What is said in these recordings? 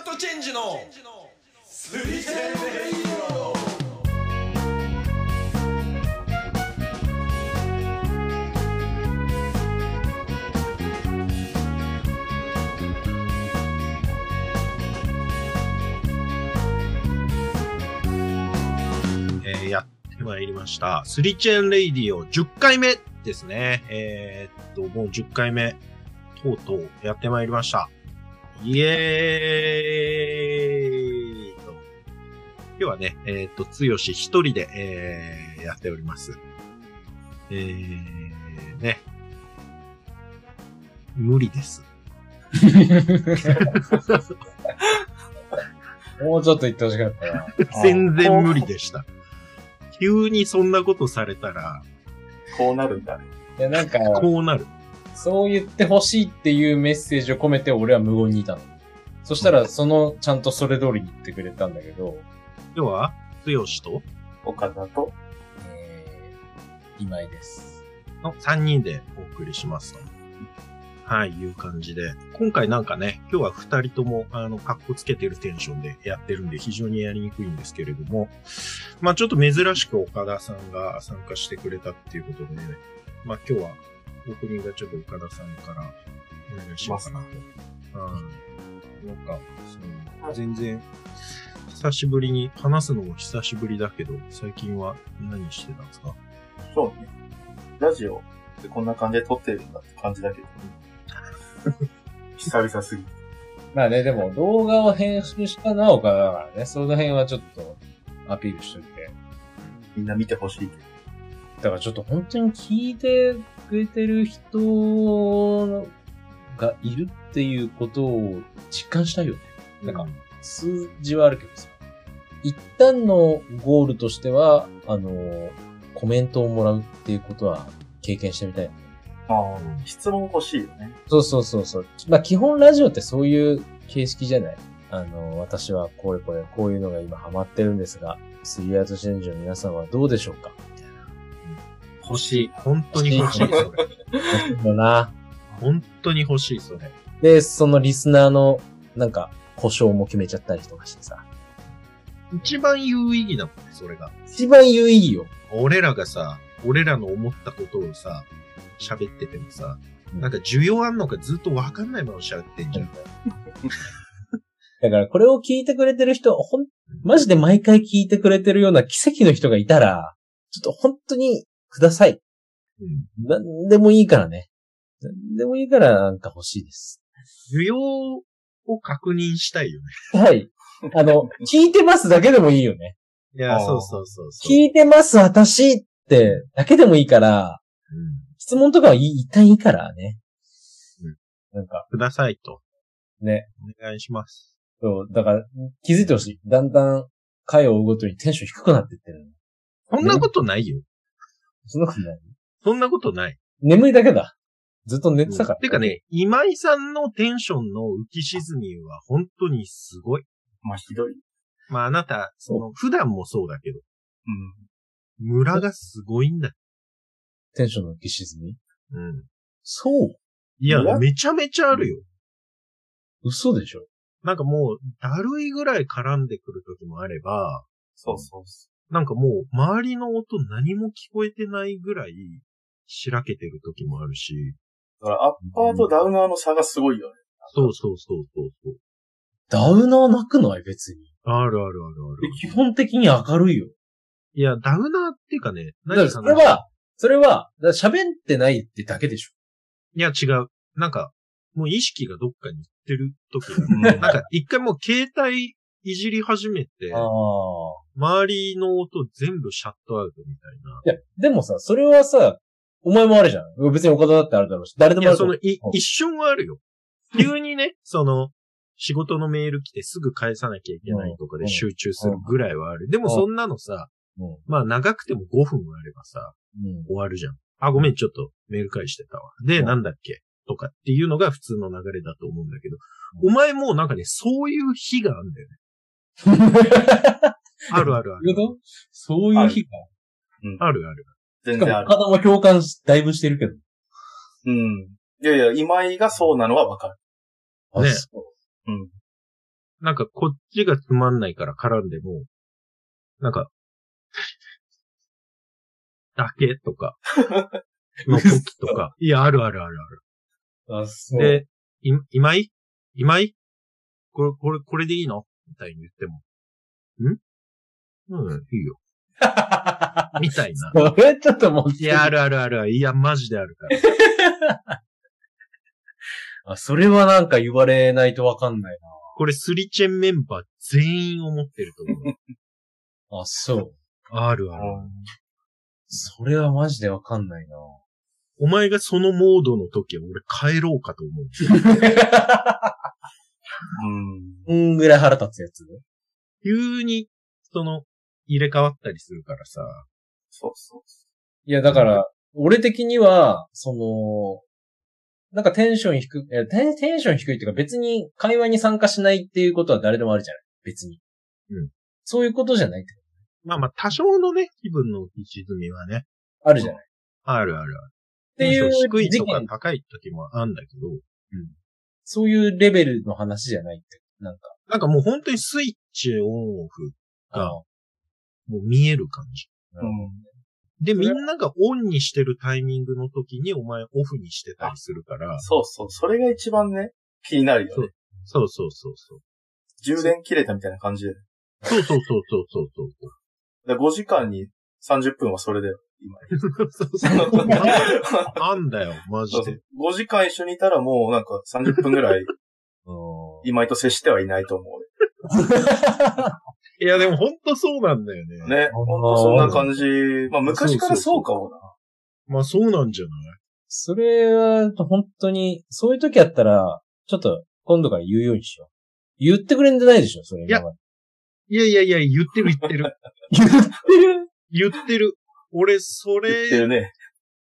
ートチェンジのスリセンレイディオえやってまいりました。スリチェーンレイディオ10回目ですね。えーっと、もう10回目、とうとうやってまいりました。イエーイと今日はね、えーっと、つよし一人で、えーやっております。えー、ね。無理です。もうちょっと言ってほしかったな。全然無理でした。急にそんなことされたら、こうなるんだね。いや、なんか、こうなる。そう言ってほしいっていうメッセージを込めて俺は無言にいたの。そしたら、その、ちゃんとそれ通りに言ってくれたんだけど、今日は、つよしと、岡田と、えー、今井です。の3人でお送りしますと。はい、いう感じで。今回なんかね、今日は2人とも、あの、格好つけてるテンションでやってるんで非常にやりにくいんですけれども、まあちょっと珍しく岡田さんが参加してくれたっていうことでね、まあ今日はオープニングはちょっと岡田さんからお願いしようかなと。うん。なんか、その、全然、久しぶりに、話すのも久しぶりだけど、最近は何してたんですか？そうね。ラジオってこんな感じで撮ってるんだって感じだけど、久々すぎて。まあね、でも動画を編集したのは岡田だからね、その辺はちょっとアピールしといて。みんな見てほしいけど。だからちょっと本当に聞いてくれてる人がいるっていうことを実感したいよね。なんか、数字はあるけどさ。一旦のゴールとしては、あの、コメントをもらうっていうことは経験してみたい。ああ、質問欲しいよね。そうそうそうそう。まあ基本ラジオってそういう形式じゃないあの、私はこれこれ、こういうのが今ハマってるんですが、スリーアートチェンジの皆さんはどうでしょうか？欲しい。本当に欲しい、それ。だな。本当に欲しい、それ。で、そのリスナーの、なんか、故障も決めちゃったりとかしてさ。一番有意義だもんね、それが。一番有意義よ。俺らがさ、俺らの思ったことをさ、喋っててもさ、うんなんか需要あんのかずっとわかんないまま喋ってんじゃん。だからこれを聞いてくれてる人、ほん、マジで毎回聞いてくれてるような奇跡の人がいたら、ちょっと本当にください。うんなんでもいいからね。なんでもいいからなんか欲しいです。需要を確認したいよね。はい。あの、聞いてますだけでもいいよね。いや、そうそうそうそう。聞いてます私ってだけでもいいから、うん質問とかは一旦いいからね。うんなんか、くださいと。ね。お願いします。そう、だから気づいてほしい。だんだん回を追うごとにテンション低くなってってるの。そんなことないよ。そんなことない？そんなことない。眠いだけだ。ずっと寝てたから。てか。ね、今井さんのテンションの浮き沈みは本当にすごい。まあ、ひどい。まああなた、その、普段もそうだけど、うん。村がすごいんだよ。テンションの浮き沈み？うん。そういや、村？めちゃめちゃあるよ。嘘でしょなんかもう、だるいぐらい絡んでくる時もあれば、そうそうそなんかもう、周りの音何も聞こえてないぐらい、しらけてる時もあるし、う。だから、アッパーとダウナーの差がすごいよね。そうそうそうそうそう。ダウナー泣くのは別に。あるあるあるある。基本的に明るいよ。いや、ダウナーっていうかね、だからそれは、それは、喋ってないってだけでしょ。いや違う。なんか、もう意識がどっかに行ってる時がうんなんか、一回もう携帯いじり始めて。周りの音全部シャットアウトみたいな。いや、でもさ、それはさ、お前もあるじゃん。別に岡田だってあるだろうし、誰でいや、もあると思その、いうん一瞬はあるよ。急にね、その、仕事のメール来てすぐ返さなきゃいけないとかで集中するぐらいはある。でもそんなのさ、う。まあ長くても5分あればさ、うん。終わるじゃん。あ、ごめん、ちょっとメール返してたわ。で、うんなんだっけ？とかっていうのが普通の流れだと思うんだけど、お前もうなんかね、そういう日があるんだよね。あるあるある。そういう日か。あるある。全然ある。も岡田も共感しだいぶしてるけど。うん。いやいや、今井がそうなのはわかる。あねそううん。なんかこっちがつまんないから絡んでも、なんか、だけとか、の時とか、いや、あるあるあるある。あ、そう。で、い、今井？今井？これ、これ、これでいいの？みたいに言っても。ん？うん、いいよ。みたいな。それちょっともう、いや、あるあるある。いや、マジであるから。あ、それはなんか言われないとわかんないこれスリチェンメンバー全員思ってると思う。な。あ、そう。あるある。それはマジでわかんないな。お前がそのモードの時は俺帰ろうかと思う。うん。うんぐらい腹立つやつ？急に、その、入れ替わったりするからさ。そうそう。いや、だから、俺的には、その、なんかテンション低く、いやテンテンション低いっていうか別に会話に参加しないっていうことは誰でもあるじゃない別に。うん。そういうことじゃないってまあまあ、多少のね、気分の浮き沈みはね、あるじゃないっあるあるある。ていう低いとか高い時もあるんだけど、そういうレベルの話じゃないって。なんか。なんかもう本当にスイッチオンオフが、あもう見える感じ。うん。で、みんながオンにしてるタイミングの時にお前オフにしてたりするから、そうそう。それが一番ね、気になるよね。そうそうそうそう。充電切れたみたいな感じで。そうそうそうそうそうそう。だ5時間に30分はそれだよ、今。そうそうあんだよ、マジで。5時間一緒にいたらもうなんか30分ぐらい うん今井と接してはいないと思う。いや、でも本当そうなんだよね。ね。ほんとそんな感じ。まあ昔からそうかもな。まあそうなんじゃない？それは、本当に、そういう時やったら、ちょっと、今度から言うようにしよう。言ってくれんじゃないでしょ、それ。いや今までいやいやいや、言ってる言ってる。言ってる言ってる。俺、それね。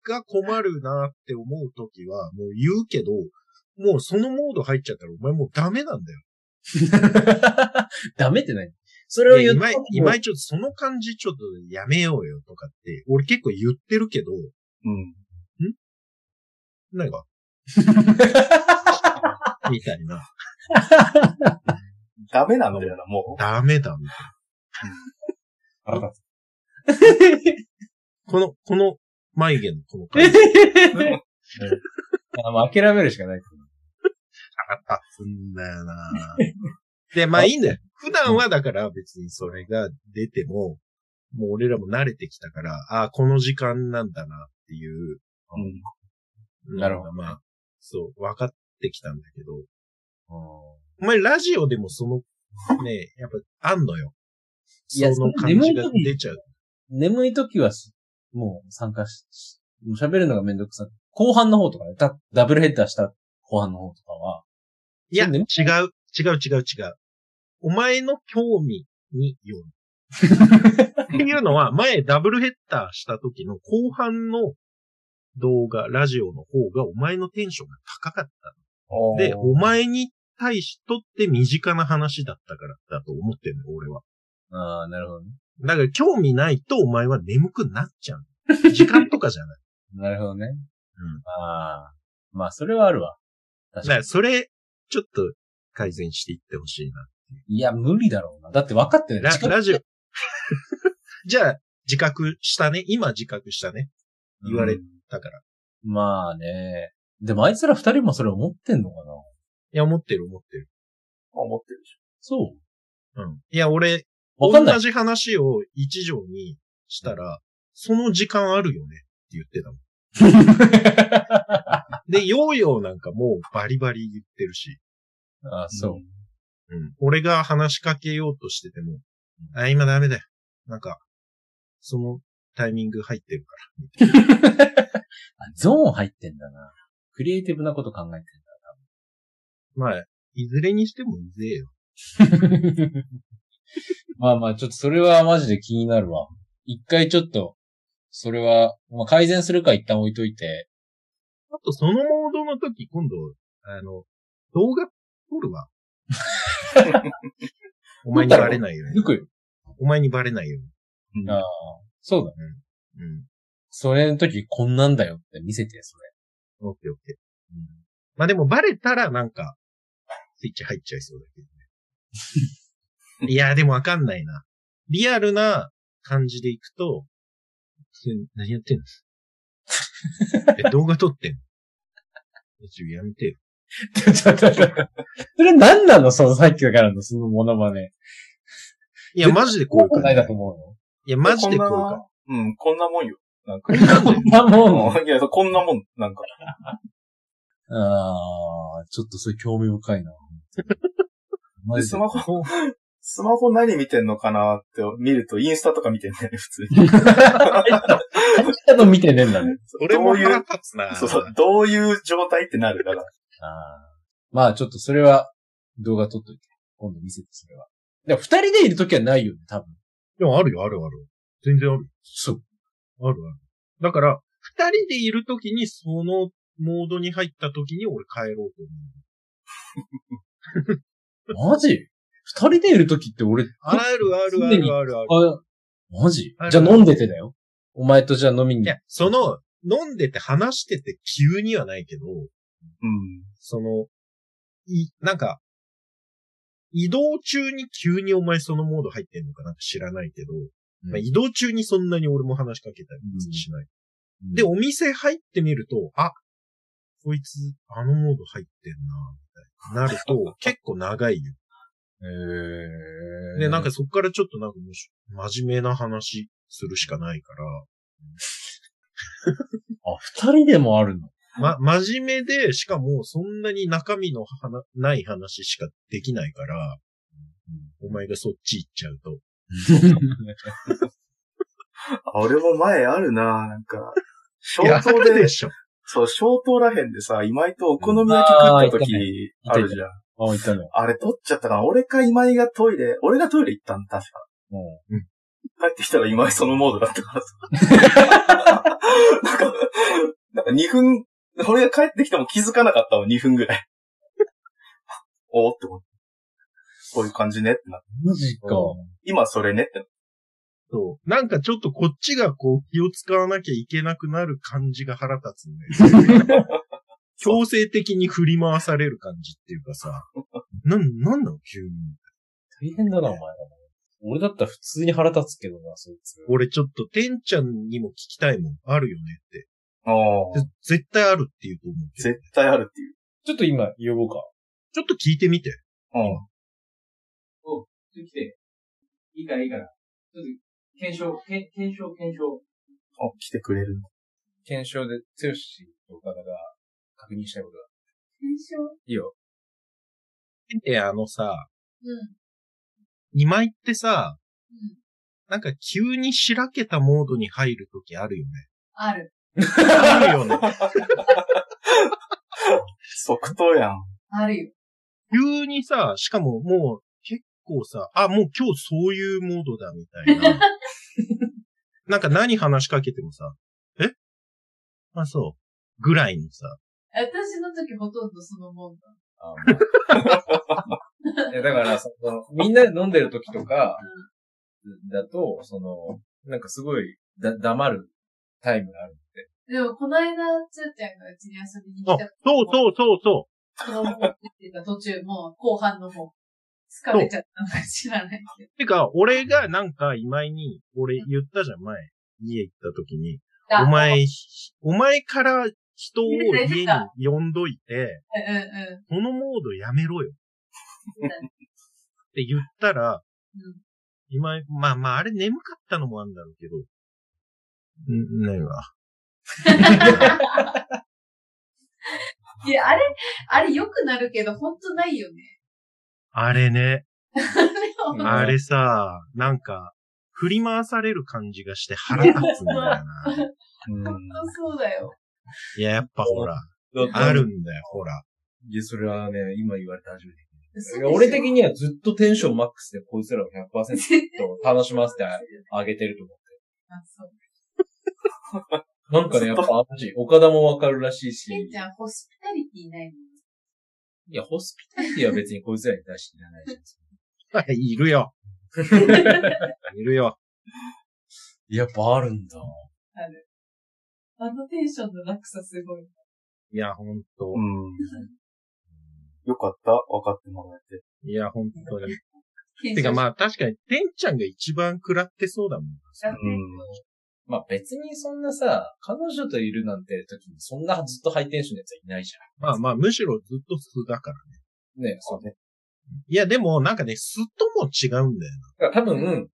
が困るなって思うときは、もう言うけど、もうそのモード入っちゃったらお前もうダメなんだよ。ダメって何それを言った、今井ちょっとその感じちょっとやめようよとかって、俺結構言ってるけど、うん。なんか、みたいな。ダメなんだよな、もダメだ、みたい腹立な。この、この眉毛のこの 感じ。つ。あもう諦めるしかない。腹立つんだよなで、まあいいんだよ。普段はだから別にそれが出ても、もう俺らも慣れてきたから、ああ、この時間なんだなっていうう。うん。なるほどまあ、そう、分かってきたんだけど、お前ラジオでもその、ね、やっぱあんのよ。その感じが出ちゃう。眠い時はす、もう参加し、しもう喋るのがめんどくさい。後半の方とかね、ダダブルヘッダーした後半の方とかは、いや、違う、違う、違う、違う。お前の興味による。っていうのは、前ダブルヘッダーした時の後半の動画、ラジオの方がお前のテンションが高かったの。で、お前に対しとって身近な話だったからだと思ってんのよ、俺は。ああ、なるほどね。だから興味ないとお前は眠くなっちゃう。時間とかじゃない。なるほどね。うん。ああ。まあ、それはあるわ。確かにだから。それ、ちょっと改善していってほしいな。いや、無理だろうな。だって分かってない。ララジオ。じゃあ、自覚したね。今自覚したね。言われうんだから。いまあね。でもあいつら二人もそれ思ってんのかな？や、思ってる思ってる。思ってるでしそうん。いや、俺、うわかんない同。じ話を一条にしたら、その時間あるよねって言ってたもん。で、ヨーヨーなんかもうバリバリ言ってるし、ああ、ょ。そう。うん。俺が話しかけようとしてても、あ、今ダメだよ。なんか、そのタイミング入ってるから。あゾーン入ってんだな。クリエイティブなこと考えてまあ、いずれにしてもうぜえよ。まあまあ、ちょっとそれはマジで気になるわ。一回ちょっと、それは、まあ改善するか一旦置いといて。あと、そのモードの時、今度、あの、動画撮るわ。お前にバレないように。抜くよ。お前にバレないように。うんああ、そうだね。うん。それの時こんなんだよって見せて、それ。オッケーオッケー。まあでもバレたらなんか、スイッチ入っちゃいそうだけど いや、でもわかんないな。リアルな感じでいくと、何やってんの？え、動画撮ってんの？えちょ、やめてよ。それ何なの？そのさっきからのそのモノマネ。いや、マジでこういう感じ。ないだと思うの？いや、マジでこういううん、こんなもんよ。なんか。こんなもん？いや、こんなもん、なんか。ああ、ちょっとそれ興味深いな。マジでスマホ、スマホ何見てんのかなって見ると、インスタとか見てんだよね、普通に。ちゃんと見てねえんだね。それもどういう腹立つな。そうそう、どういう状態ってなるから。ああ。まあちょっとそれは動画撮っといて。今度見せて、それは。でも二人でいるときはないよね、多分。でもあるよ、あるある。全然あるよ。そう。あるある。だから、二人でいるときにそのモードに入ったときに俺帰ろうと思う。マジ？二人でいるときって俺、あるあるあるあるある。あ、マジ？じゃあ飲んでてだよ。お前とじゃあ飲みに。いや、その、飲んでて話してて急にはないけど、うん。その、い、なんか、移動中に急にお前そのモード入ってんのかなんか知らないけど、うんまあ、移動中にそんなに俺も話しかけたりしない。うんで、お店入ってみると、あ、こいつ、あのモード入ってんな、みたいな。なると、結構長いよ。へーで、なんかそっからちょっとなんかもうし真面目な話するしかないから、あ、二人でもあるの？ま、真面目で、しかもそんなに中身のはなない話しかできないから、お前がそっち行っちゃうと。あ俺も前あるななんか、いや、消灯でで、しょ。そう、消灯らへんでさ、今井とお好み焼き食った時あるじゃん。あ、言ったの。あれ取っちゃったかな俺か今井がトイレ、俺がトイレ行ったん確か。うん。帰ってきたら今井そのモードだったからさ。なんか、なんか2分、俺が帰ってきても気づかなかったわ、2分ぐらい。おーって思って。こういう感じねってなって。マジか。今それねってなって。そう。なんかちょっとこっちがこう気を使わなきゃいけなくなる感じが腹立つんだよ。強制的に振り回される感じっていうかさ、なん、なんなの？急に。大変だな、お前ら。俺だったら普通に腹立つけどな、そいつ。俺ちょっと、てんちゃんにも聞きたいもん。あるよねって。ああ、で絶対あるって言うと思うけど。絶対あるっていう。ちょっと今、呼ぼうか。ちょっと聞いてみて。うん。ちょっと来て。いいからいいから。ちょっと、検証、け検証、検証。あ、来てくれるんだ。検証で、剛と岡田が確認したいことが。検証？いいよ。え、あのさ、うん。今井ってさ、うん。なんか急にしらけたモードに入るときあるよね。ある。あるよね。即答やん。あるよ。急にさ、しかももう結構さ、あ、もう今日そういうモードだみたいな。なんか何話しかけてもさ、え？あ、そう。ぐらいのさ、私の時ほとんどそのもんだ。あ いやだから、その、みんなで飲んでる時とか、だと、その、なんかすごい、だ、黙るタイムがあるって。でも、この間、つーちゃんがうちに遊びに来あた、そうそうそうそそのっていうか途中、もう後半の方、疲れちゃったのか知らないけど。う。てか、俺がなんか今井に、俺言ったじゃん、前。家行った時に。あお前、お前から人を家に呼んどいて、このモードやめろようん。って言ったら、うん今井、まあまあ、あれ眠かったのもあるんだろうけど、ん、ないわ。いや、あれ、あれ良くなるけど、ほんとないよね。あれね、あれさ、なんか、振り回される感じがして腹立つんだよな。うん。ほんとそうだよ。いや、やっぱほら、ああるんだよ、ほら。いや、それはね、今言われて初めて聞いた。俺的にはずっとテンションマックスでこいつらを100%絶対楽しませてあ げてると思あそうう。なんかね、やっぱマジ、岡田もわかるらしいし、ケンちゃん、ホスピタリティないの？いや、ホスピタリティは別にこいつらに対していらないし。いるよ。いるよ。やっぱあるんだ。ある。あのテンションの落差すごい。いや、ほんとう。ん。よかった。分かってもらえて。いや、本当に。検てかまあ、あ確かに、てんちゃんが一番食らってそうだもん。うん。まあ別にそんなさ、彼女といるなんて時にそんなずっとハイテンションのやつはいないじまあまあ、むしろずっと素だからね。ゃん。ねそうね。いや、でもなんかね、素とも違うんだよだから多分、な。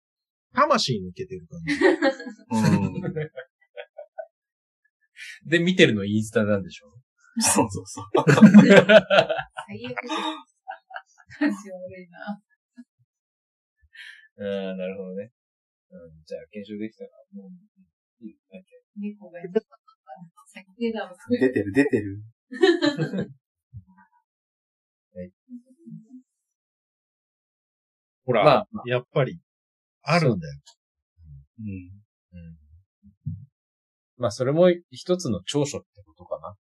魂抜けてる感じ。うん。で見てるのインスタなんでしょ？そうそうそう。最悪。感じ悪いな。うん、なるほどね。うん、じゃあ検証できたら、もう、いいなんか猫が。出てる出てる。ほら、まあ、やっぱり、あるんだよ。うん。うん。まあそれも一つの長所ってことかな。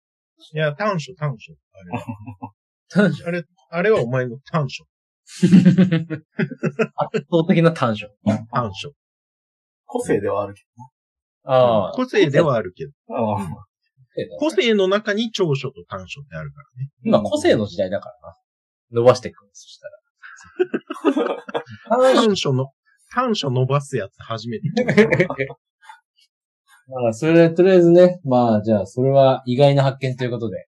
いや、短所、短所。あれは。短所あれ、あれはお前の短所。圧倒的な短所。短所。個性ではあるけああ。個性ではあるけど。ど。ああ。個性の中に長所と短所ってあるからね。今個性の時代だからな。伸ばしていくんです、そしたら。短所の、短所伸ばすやつ初めて。まあ、それで、とりあえずね、まあ、じゃあ、それは意外な発見ということで、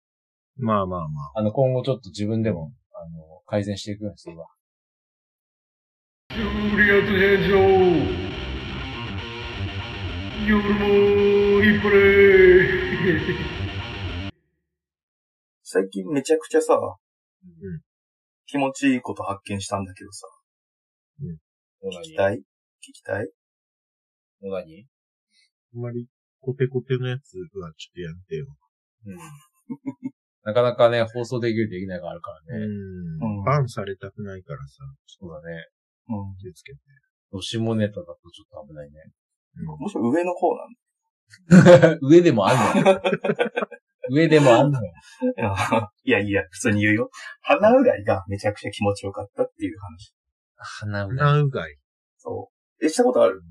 まあまあまあ。あの、今後ちょっと自分でも、あの、改善していくようにするわ。ジュリアス返上夜もヒップレイ最近めちゃくちゃさ、ん。気持ちいいこと発見したんだけどさ、野聞きたい？聞きたい？野何？あんまりコテコテのやつはちょっとやめてよ。うん。なかなかね、放送できるできないがあるからね。うんうんバンされたくないからさ、そうだね。うん。気をつけて。どしもネタだとちょっと危ないね。もしろ上の方なん 上でもあんのよ。上でもあんの。いやいや、普通に言うよ。鼻うがいがめちゃくちゃ気持ちよかったっていう話。鼻うがい。鼻うがい。そう。え、したことある？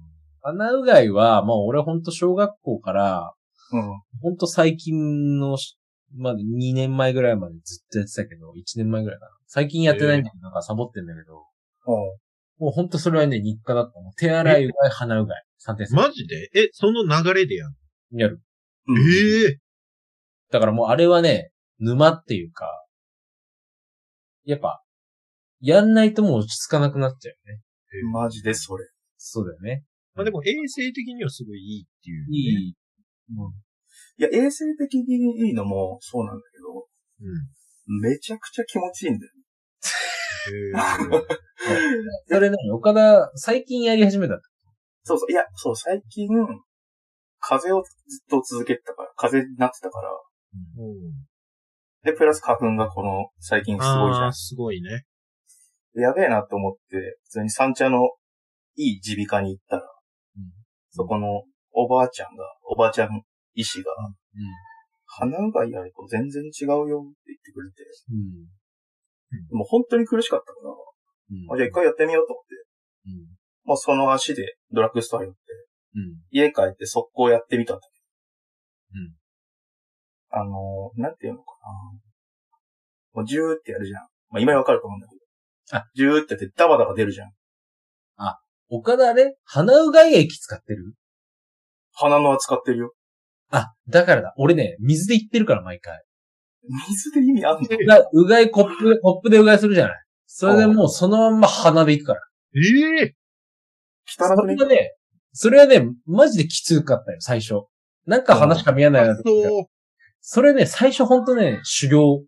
鼻うがいは、もう俺ほんと小学校から、うん。ほんと最近のし、まだ2年前ぐらいまでずっとやってたけど、1年前ぐらいかな。最近やってないんだけど、なんかサボってんだけど、うん。もうほんとそれはね、日課だったの。手洗い、うがい、鼻うがい。3点マジで？え、その流れでやんやる。うんええだからもうあれはね、沼っていうか、やっぱ、やんないともう落ち着かなくなっちゃうよね。マジでそれ。そうだよね。まあでも衛生的にはすごいいいっていう、ね。いい。いや、衛生的にいいのもそうなんだけど、うん。めちゃくちゃ気持ちいいんだよ。へ それね、岡田、最近やり始めた。そうそう。いや、そう、最近、風邪をずっと続けてたから、風邪になってたから、ーうんで、プラス花粉がこの、最近すごいじゃん。すごいね。やべえなと思って、普通に三茶のいい耳鼻科に行ったら、そこのおばあちゃんが、おばあちゃん医師が、鼻うがいやると全然違うよって言ってくれて、うん。もう本当に苦しかったから、うん。あじゃあ一回やってみようと思って、うん。もうその足でドラッグストア寄って、うん。家帰って速攻やってみたんだけうん。ど、あのー、なんていうのかなもうジューってやるじゃん。まあ今わかると思うんだけど。あ、ジューってやってダバダバ出るじゃん。岡田あれ鼻うがい液使ってる？鼻の扱ってるよ。あ、だからだ。俺ね、水で言ってるから、毎回。水で意味あんの？うがうがいコップ、コップでうがいするじゃない。それでもうそのまんま鼻で行くから。ええ汚くね？それはね、それはね、マジできつかったよ、最初。なんか話しか見えないなと思って。それね、最初ほんとね、修行。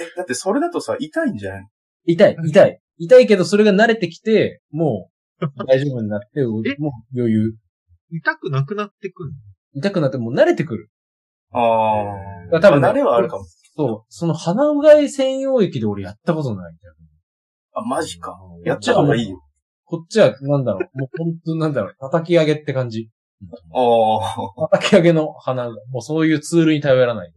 え、だってそれだとさ、痛いんじゃない痛い、痛い。痛いけど、それが慣れてきて、もう、大丈夫になって、もうえ？余裕。痛くなくなってくる痛くなって、もう慣れてくる。ああ。多分ねまあ慣れはあるかも。そう。その鼻うがい専用液で俺やったことないんだよ。あ、マジか。のやった方がいいよ。こっちは、なんだろう。もう本当なんだろう。叩き上げって感じ。ああ。叩き上げの鼻うがい。もうそういうツールに頼らない。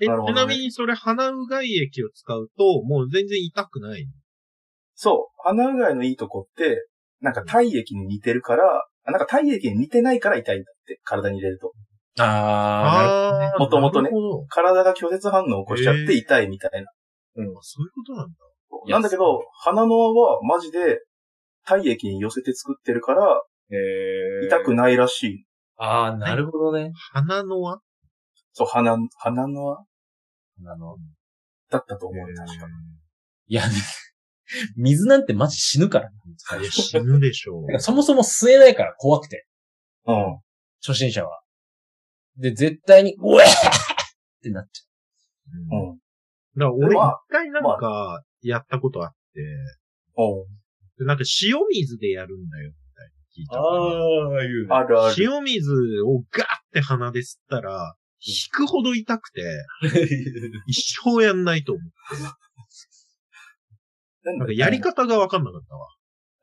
え、ちなみにそれ鼻うがい液を使うと、もう全然痛くないの？そう。鼻うがいのいいとこって、なんか体液に似てるから、あなんか体液に似てないから痛いんだって、体に入れると。ああーもともとね体が拒絶反応を起こしちゃって痛いみたいな。そういうことなんだ。なんだけど、花の輪はマジで体液に寄せて作ってるから、へ痛くないらしい。ああ、なるほどね。花の輪？そう、花、花の輪？あの、だったと思う、確か。いや、水なんてマジ死ぬから。いや、死ぬでしょう。そもそも吸えないから怖くて、うん。初心者は。で、絶対に、うえーってなっちうんうん。だから俺まあ一回なんかやったことあって、おうでなんか塩水でやるんだよ、みたいに聞いた。あ、いうあるある。塩水をガーって鼻で吸ったら、引くほど痛くて、一生やんないと思う。なんなんかやり方がわかんなかったわ。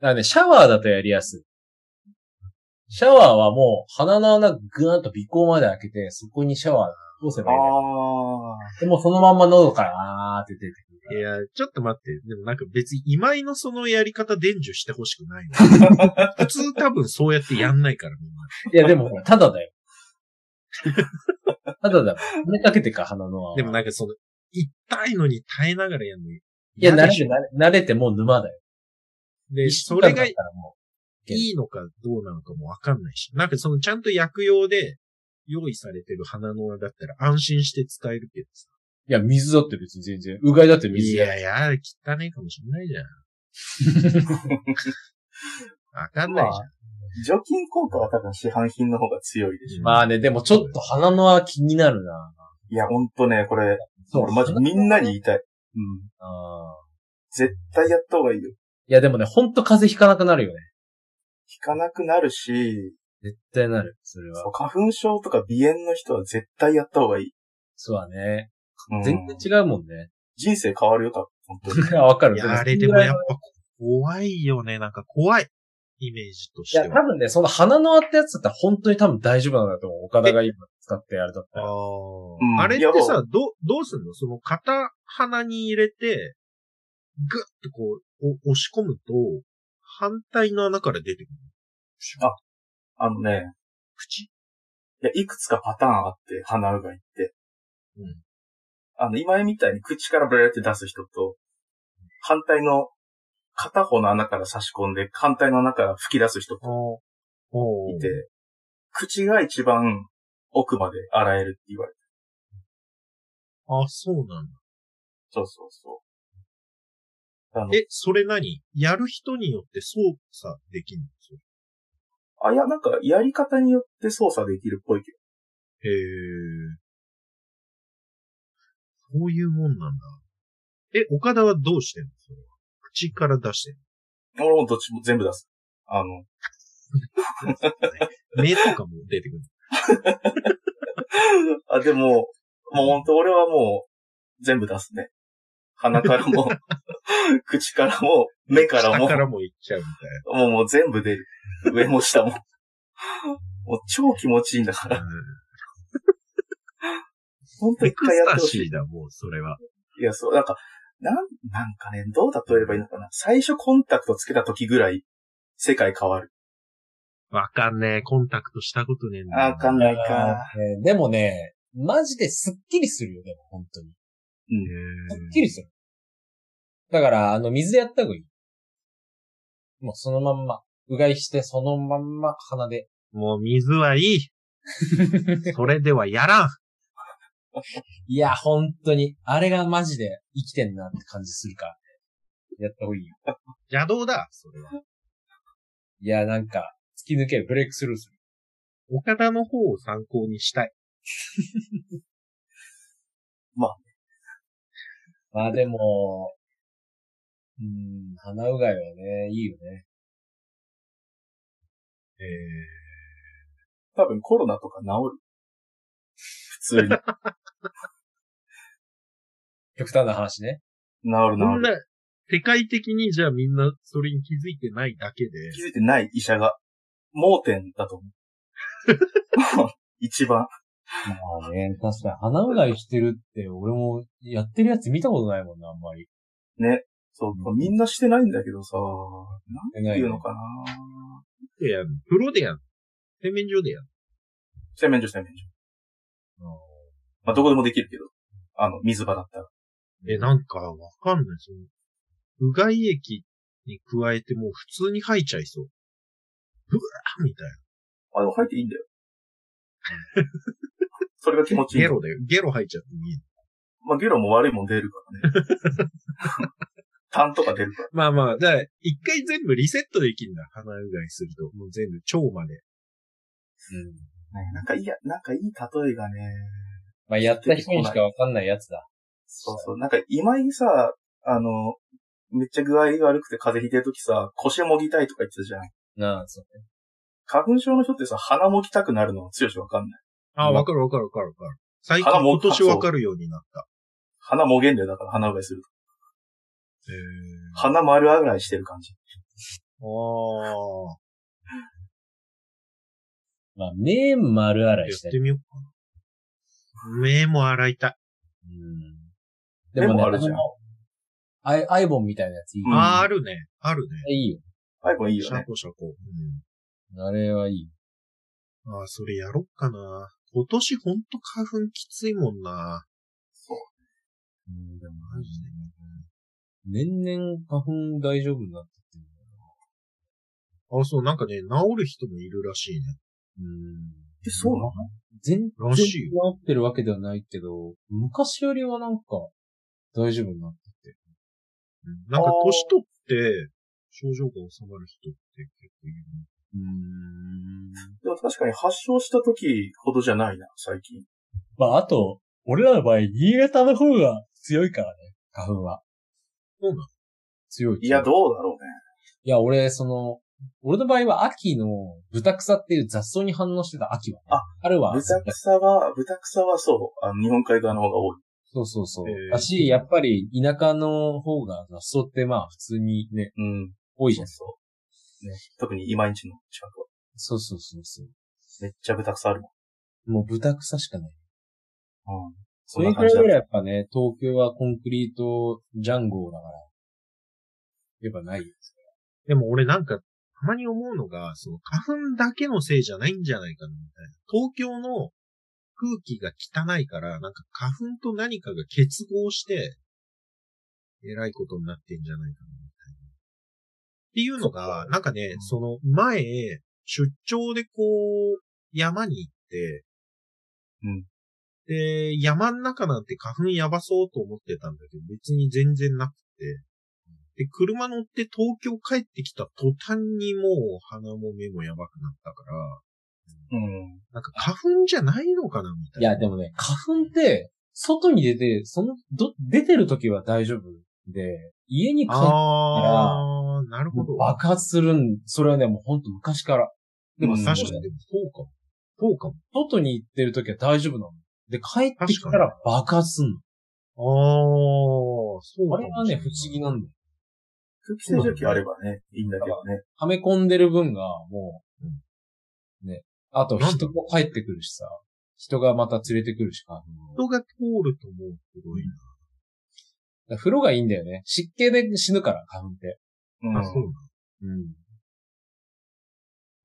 だからね、シャワーだとやりやすい。シャワーはもう鼻の穴ぐーんと鼻孔まで開けて、そこにシャワー通せばいいんだよ。あでもそのまんま喉からあーって出てくる。いや、ちょっと待って。でもなんか別に今井のそのやり方伝授してほしくないの。普通多分そうやってやんないからみんな。いや、でもほら、ただだよ。ただだよ。めかけてか、鼻の穴。でもなんかその、痛いのに耐えながらやるのいいや、慣れ慣れ、慣れてもう沼だよ。で、それがいいのかどうなのかもわかんないし。なんかそのちゃんと薬用で用意されてる鼻の輪だったら安心して使えるけどさ。ういや、水だって別に全然。うがいだってい水や。やいや、汚いかもしんないじゃん。わかんないじゃん。除菌効果は多分市販品の方が強いでしょ。まあね、でもちょっと鼻の輪気になるな。いや、ほんとね、これ、そう俺マジみんなに言いたい。うん。あー絶対やった方がいいよ。いや、でもね、ほんと風邪ひかなくなるよね。引かなくなるし、絶対なる。それはそう。花粉症とか鼻炎の人は絶対やった方がいい。そうだね。うん、全然違うもんね。人生変わるよ、多分。本当に。あわかる。いや、あれでもやっぱ怖いよね。なんか怖い。イメージとしいや、ては。多分ね、その鼻の輪ってやつだったら本当に多分大丈夫なんだと思う。岡田が今使ってあれだったあら。ーうんあれってさ、ど、どうすんの？その片鼻に入れて、ぐっとこう、お押し込むと、反対の穴から出てくるの。ああのね、口？いや、いくつかパターンあって、鼻うがいって。うん。あの、今みたいに口からブレーって出す人と、反対の片方の穴から差し込んで、反対の穴から吹き出す人とおいて、口が一番奥まで洗えるって言われて。あ、そうなんだ。そうそうそう。あの、え、それ何？やる人によって操作できんの？それあ、いや、なんか、やり方によって操作できるっぽいけへえ。そういうもんなんだ。え、岡田はどうしてんの？それは。口から出してんど。俺もどっちも全部出す。あの、の 目とかも出てくる あ、でも、もう本当俺はもう、全部出すね。鼻からも、口からも、目からも下、からもいっちゃうみたいもうもう全部出る。上も下も。もう超気持ちいいんだから。な。本当一回やってほしい。だ、もう、それは。いや、そう、なんか、なん、なんかね、どう例えればいいのかな。最初コンタクトつけた時ぐらい、世界変わる。わかんねえ。コンタクトしたことねえんだわかんないあか。ーねでもね、マジですっきりするよ、でも、本当に。うん。すっきりする。だから、あの、水でやった方がいい。もうそのまんま、うがいして、そのまんま鼻で。もう水はいい。それではやらん。いや、本当に、あれがマジで生きてんなって感じするから、やった方がいいよ。邪道だ、それは。いや、なんか、突き抜ける、ブレイクスルーする。岡田の方を参考にしたい。まあでも、うーん、鼻うがいはね、いいよね。え多分コロナとか治る。普通に。治 る極端な話ね。ー、治そんなる。、世界的にじゃあみんなそれに気づいてないだけで、気づいてない医者が、盲点だと思う。一番。まあね、確かに鼻うがいしてるって、俺もやってるやつ見たことないもんな、あんまり。ね。そう、みんなしてないんだけどさ、なんないねていうのかなでやん。風呂でやん。洗面所でやん。洗面所、洗面所。まあ、どこでもできるけど。あの、水場だったら。え、なんかわかんない。その、うがい液に加えてもう普通に吐いちゃいそう。うわーみたいあ、でも入っていいんだよ。それが気持ちいな。い。ゲロだよ。ゲロ吐いちゃってもいい。まあ、ゲロも悪いもん出るからね。痰とか出るから。まあまあ、だから一回全部リセットできるんだ。鼻うがいすると。もう全部腸まで。うん。ねなんかいいや、なんかいい例えがね、まあ、やった人にしかわかんないやつだ。そうそう。なんか今井さ、あの、めっちゃ具合悪くて風邪ひいてるときさ、腰もぎたいとか言ってたじゃん。なあ、そうね。花粉症の人ってさ、鼻もぎたくなるの強しわかんない。あ、わかるわかるわかるわかる。最近鼻も今年わかるようになった。鼻もげんだよ、だから鼻うがいすると。へー鼻丸あぐらいしてる感じ。ああ。まあ、目丸洗いしたり。やってみようかな。目も洗いたい。うん。でもね、目もあるじゃんのアイ、アイボンみたいなやついい。うんああ、あるね。あるね。いいよ。アイボンいいよシャね。コシャコ。うん。あれはいい。ああ、それやろっかな。今年ほんと花粉きついもんな。そう。うん、でもマジで。年々花粉大丈夫になってってるんだよあ、そう、なんかね、治る人もいるらしいね。な。うん。え、そうなの？全然治ってるわけではないけど、昔よりはなんか大丈夫になってて。うんなんか年取って、症状が収まる人って結構いるね。うん。でも確かに発症した時ほどじゃないな、最近。まあ、あと、俺らの場合、新潟の方が強いからね、花粉は。そうなの？強い。いや、うどうだろうね。いや、俺、その、俺の場合は秋の豚草っていう雑草に反応してた秋はね。あ春は。豚草は、豚草はそう、あの、日本海側の方が多い。そうそうそう。だし、やっぱり田舎の方が雑草ってまあ普通にね、うん。多いじゃん。そう。ね。特に今市の近くは。そうそうそうそう。めっちゃ豚草あるもん。もう豚草しかない。うん。それくらいぐらいやっぱね、東京はコンクリートジャンゴだから、やっぱないですでも俺なんか、たまに思うのが、その花粉だけのせいじゃないんじゃないかな、みたいな。東京の空気が汚いから、なんか花粉と何かが結合して、えらいことになってんじゃないかな。っていうのが、なんかね、その前、出張でこう、山に行って、うん。で、山ん中なんて花粉やばそうと思ってたんだけど、別に全然なくて、で、車乗って東京帰ってきた途端にもう鼻も目もやばくなったから、うん。なんか花粉じゃないのかなみたいな。いや、でもね、花粉って、外に出て、その、ど、出てる時は大丈夫で、家に帰ってあー、なるほど。爆発するん、それはね、もうほんと昔から。でもうん確かに、でもそうかも。そうかも。外に行ってる時は大丈夫なの。で、帰ってきたら爆発すんの。あー、そうかもあれはね、不思議なんだよ。空気清浄機あればね、いいんだけどね。はめ込んでる分が、もう、ね。あと人も帰ってくるしさ。人がまた連れてくるし、花粉を人が通るともうすごいだから風呂がいいんだよね。湿気で死ぬから、花粉って。うん。な。あ、そううん。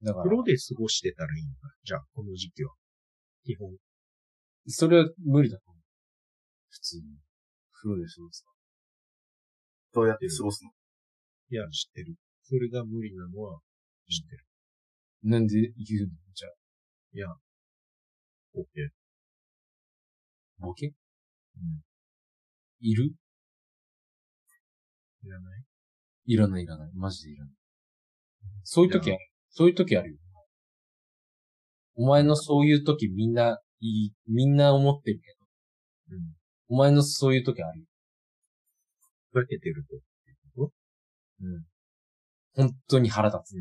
だかな。ら風、呂で過ごしてたらいいのか。じゃあ、この時期は。基本。それは無理だと思う。普通に。風呂で過ごすどうやって過ごすの？いや、知ってる。それが無理なのは知ってる。の。なんで言うの？じゃあ、いや、オッケー。ボケ？うん。いる？いらない？いらないいらない。マジでいらない。そういう時ある。そういう時あるよ。お前のそういう時みんな、いい、みんな思ってるけど。うん。お前のそういう時あるよ。ふざけてると？うん。本当に腹立つ。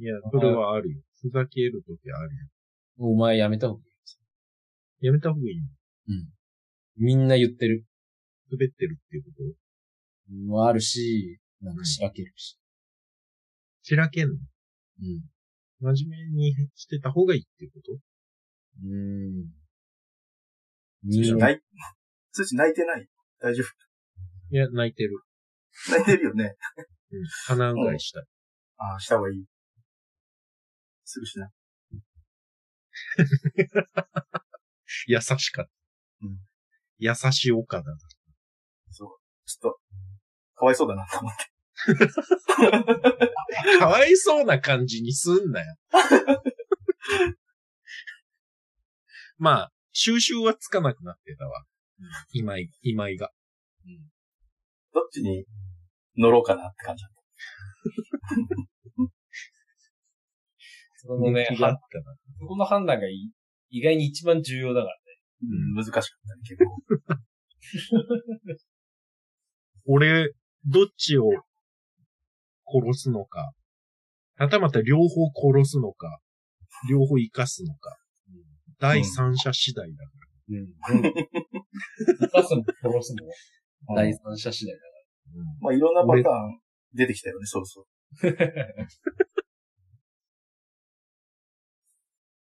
いや、それはあるよ。ふざけるときあるよ。お前やめた方がいい。やめた方がいいの？うん。みんな言ってる。滑ってるっていうこと？もあるし、なんかしらけるし。しらけんの？うん。真面目にしてた方がいいっていうこと？うん。通知泣い、通知泣いてない大丈夫いや、泣いてる。泣いてるよね。うん。鼻うがいしたい。ああ、した方がいい。すぐしな。優しかった。うん優しい岡田だ。そう。ちょっと、かわいそうだなと思って。かわいそうな感じにすんなよ。まあ、収集はつかなくなってたわ。今井、今井が。どっちに乗ろうかなって感じだっ そのね、は。そこの判断がい意外に一番重要だからね。た。難しかったね、結構。俺、どっちを殺すのか、はたまた両方殺すのか、両方生かすのか、第三者次第だかうん。生かすも殺すも第三者次第だから。うん。まあ、いろん。なパターン出てきたよね、そうそう。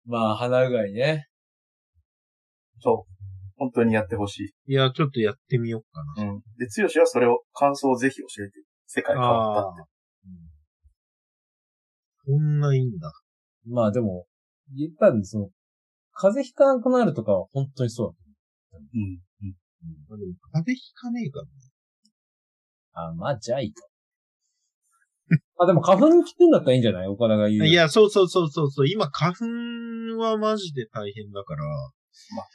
まあ、鼻うがいね。そう。本当にやってほしい。いや、ちょっとやってみようかな。うん。で、つよしはそれを、感想をぜひ教えて。世界変わったって。こんないいんだ。まあでも、言ったんで、その、風邪ひかなくなるとかは本当にそうだとうん。まあでも風邪ひかねえからね。思う。あ、まあ、じゃあいいか。あ、でも花粉効くんだったらいいんじゃない？岡田が言う。い、や、そうそうそうそうそう。今、花粉はマジで大変だから、まあ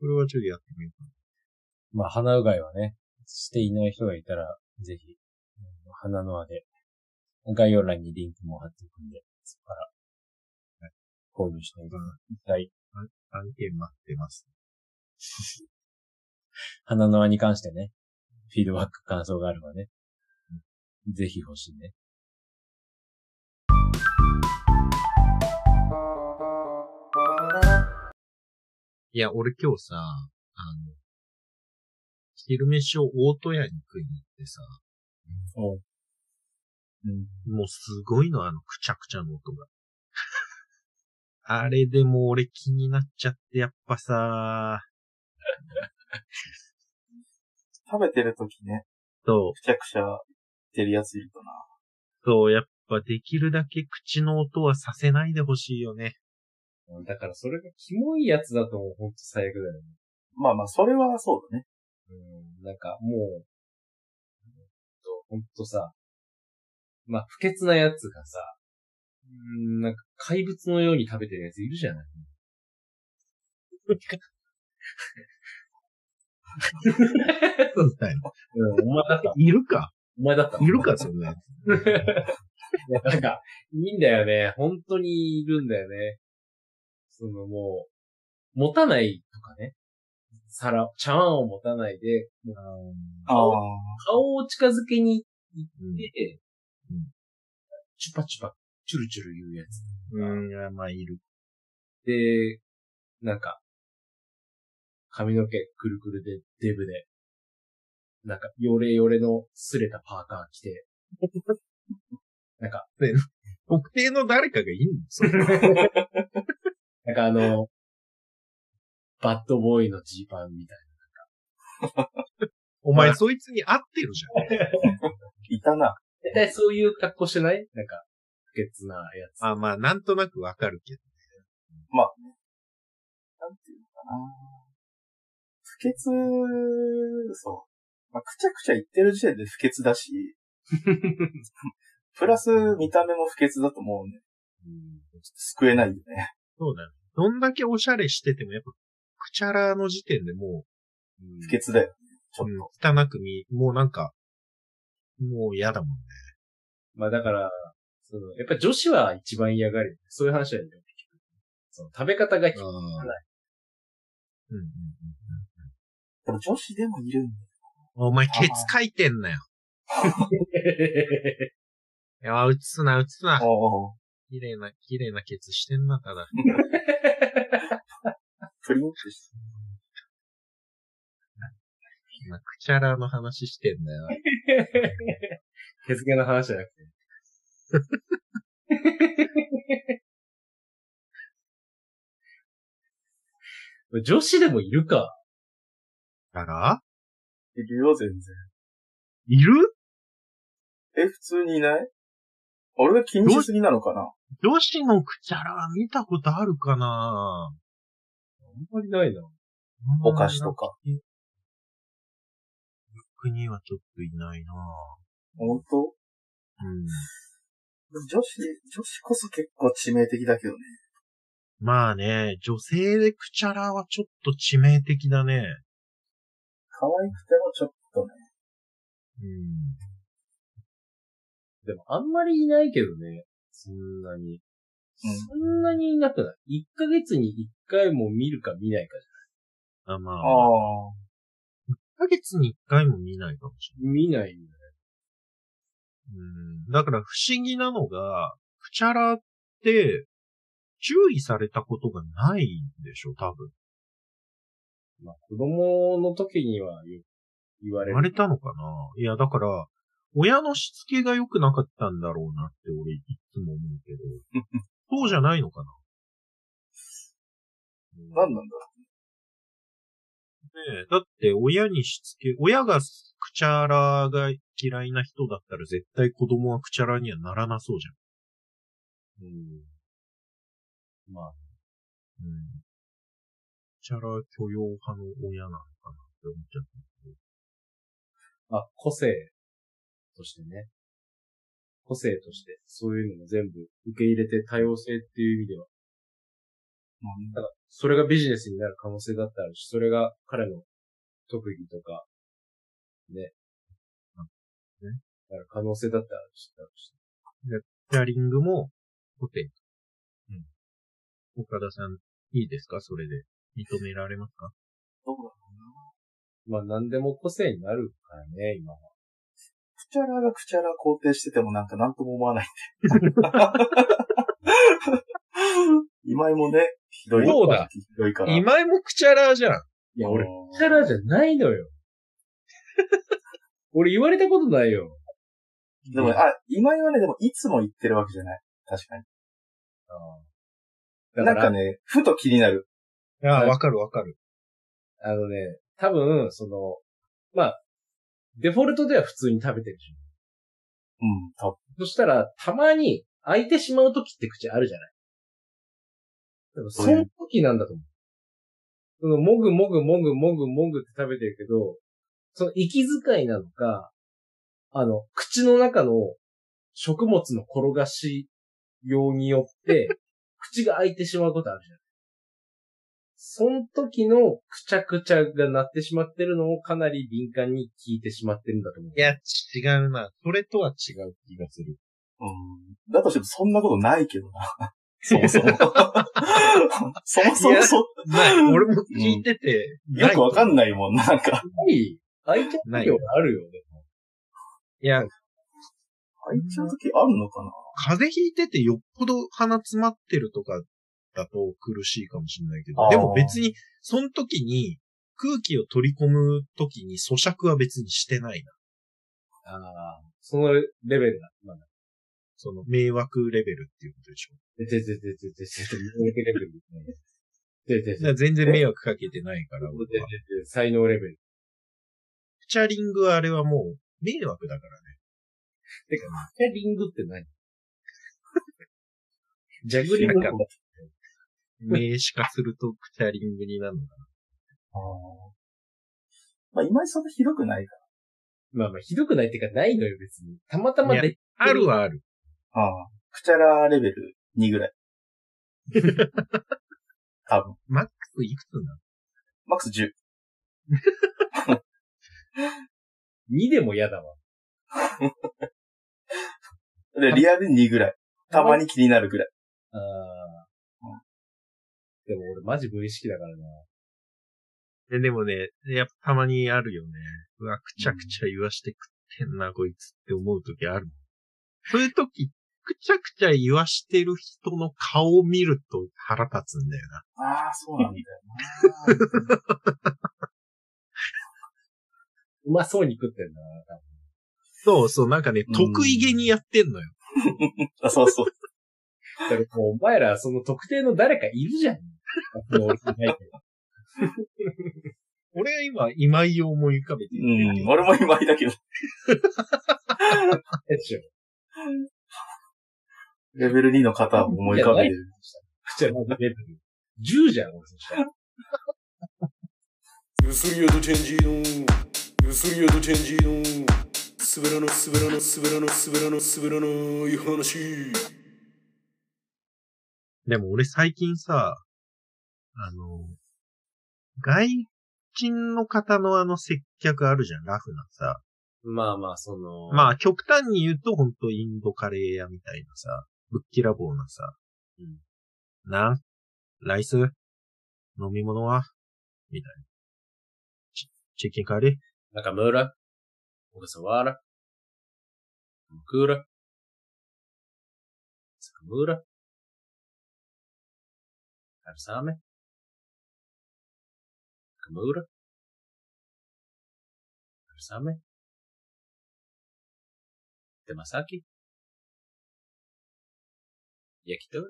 これはちょっとやってみようかまあ、鼻うがいはね、していない人がいたら、ぜひ、うん鼻の輪で、概要欄にリンクも貼っておくんで、そこから、はい購入してみてください。な。案件待ってます。鼻の輪に関してね、フィードバック感想があればね、うんぜひ欲しいね。いや、俺今日さ、あの、昼飯を大戸屋に食いに行ってさ、うん。もうすごいの、あの、くちゃくちゃの音が。あれでも俺気になっちゃって、やっぱさ、食べてる時ね、そう、くちゃくちゃ言ってるやついるとな。そう、やっぱできるだけ口の音はさせないでほしいよね。だからそれがキモいやつだともうほんと最悪だよね。まあまあ、それはそうだね。うん、なんかもう、うんとほんとさ、まあ不潔なやつがさ、うん、なんか怪物のように食べてるやついるじゃないみたいな。うん、お前だった。いるか？お前だった。いるか、そんなやつ。いやなんか、いいんだよね。本当にいるんだよね。そのもう、持たないとかね。皿、茶碗を持たないで、もうああ。顔を近づけに行うんって、うんチュパチュパ、チュルチュル言うやつ。うん、まあ、いる。で、なんか、髪の毛くるくるで、デブで、なんか、ヨレヨレの擦れたパーカー着て、なんか、特定の誰かがいんの？それ なんかあの、バッドボーイのジーパンみたい お前、そいつに合ってるじ いたな。な。絶対そういう格好してない？なんか、不潔なやつ。ゃん。あまあ、なんとなくわかるけど。なんていうのかな。不潔、そう。まあ、くちゃくちゃ言ってる時点で不潔だし、プラス見た目も不潔だと思うんで、救えないよね。そうだよ。どんだけおしゃれしてても、やっぱ、くちゃらの時点でも不潔だよね。ちょう、っうん汚く見、もうなんか、もう嫌だもんね。まあだから、その、やっぱ女子は一番嫌がる。そういう話だよね。その食べ方がああ。うんうんうん。と。でも女子でもいるんだよ。お前、ケツ書いてんなよ。いや、映すな、映すな。お綺麗な、綺麗なケツしてんな、ただ。プリンってして。今、くちゃらの話してんだよ。手付けの話じゃなくて。女子でもいるか。あら？いるよ、全然。いる？え、普通にいない？俺が気にしすぎなのかな？女子のくちゃらは見たことあるかな？あんまりないな。お菓子とか？逆にはちょっといないな本当？うん。女子、女子こそ結構致命的だけどね。まあね、女性でクチャラはちょっと致命的だね。可愛くてもちょっとね。うん。でもあんまりいないけどね。そんなに。そんなにいなくない？1ヶ月に1回も見るか見ないかじあ、まあ、ああ。1ヶ月に1回も見ないかもしれない。見ないよね。うん。だから不思議なのが、クチャラって、注意されたことがないんでしょ、多分。まあ子供の時には言われる。言われたのかな？いや、だから、親のしつけが良くなかったんだろうなって俺いつも思うけど、そうじゃないのかな何なんだろねえ、だって親にしつけ、親がクチャラが嫌いな人だったら絶対子供はクチャラにはならなそうじうん。まあ、ゃん。うん。クチャラ許容派の親なのかなって思っちゃったけど。まあ、個性としてね。個性として、そういうのも全部受け入れて多様性っていう意味では、う。ただ、それがビジネスになる可能性だってあるし、それが彼の特技とか、ね。ねだから可能性だってあるし、だしヒアリングも、ホテル。うん。岡田さん、いいですか？それで。認められますか？どうだろうな。まあ何でも個性になるからね、今は。クチャラがクチャラ肯定しててもなんか何とも思わないんで。今井もね、ひどい。そうだひどいから。今井もクチャラじゃん。いや、俺、うんキャラじゃないのよ。俺言われたことないよ。でも、あ、今井はね、でもいつも言ってるわけじゃない。確かに。だから、なんかね、ふと気になる。いや、わかるわかる。あのね、多分、その、まあ、デフォルトでは普通に食べてるじゃん。うん、多分。そしたら、たまに開いてしまう時って口あるじゃない。でも、その時なんだと思う。その、もぐもぐもぐもぐもぐって食べてるけど、その息遣いなのか、あの、口の中の食物の転がしようによって、口が開いてしまうことあるじゃない。その時のくちゃくちゃが鳴ってしまってるのをかなり敏感に聞いてしまってるんだと思う。いや、違うな。それとは違う気がする。うん。だとしてもそんなことないけどな。そもそも。そもそもそ、ない。俺も聞いてて、よくわかんない。もん、なんか。やっぱり、開いちゃう時はあるよね。いや、開いちゃうときあるのかな風邪ひいててよっぽど鼻詰まってるとかだと苦しいかもしれないけど、でも別に、その時に空気を取り込む時に咀嚼は別にしてないな。ああ、そのレベルだ。まだ。その迷惑レベルっていうことでしょ。でててててててて、レベルで。でててだから全然迷惑かけてないから、俺は。てて才能レベル。フチャリングはあれはもう迷惑だからね。てか、キャリングって何ジャグリング名詞化するとフチャリングになるのかああ。まあ、今井そんなひどくないかまあまあ、ひどくないっていうか、ないのよ、別に。たまたまで、な。あるはある。ら。ああ。クチャラレベル2ぐらい。多分。マックスいくつなの？マックス10。2でも嫌だわ。で、リアル2ぐらい。たまに気になるぐらい。ああ。でも俺マジ無意識だからな。ででもね、やっぱたまにあるよね。うわ、くちゃくちゃ言わして食ってんな、こいつって思う時あるもん。そういう時、くちゃくちゃ言わしてる人の顔を見ると腹立つんだよな。ああ、そうなんだよな。うまそうに食ってんだな、多分。そうそう、なんかね、うん得意げにやってんのよ。あそうそう。だからもうお前ら、その特定の誰かいるじゃん。俺いないけど 俺は今、今井を思い浮かべてるけん。ど俺も今井だけど。えっしょ。レベル2の方を思い浮かべてる。口はレベル。10じゃん、俺そしたら。You three are the change ゆすりやとチェンジのすべらのすべらのすべらのすべらのすべらのい話でも俺最近さ、あの、外人の方のあの接客あるじゃん、ラフなさ。まあまあ、その、まあ極端に言うとほんとインドカレー屋みたいなさ、ぶっきらぼうなさ。うん。なんライス？飲み物は？みたいな。チチキンカレー中村、小笠原、クーラ、坂村、春雨、中村、春雨、手羽先、焼き鳥、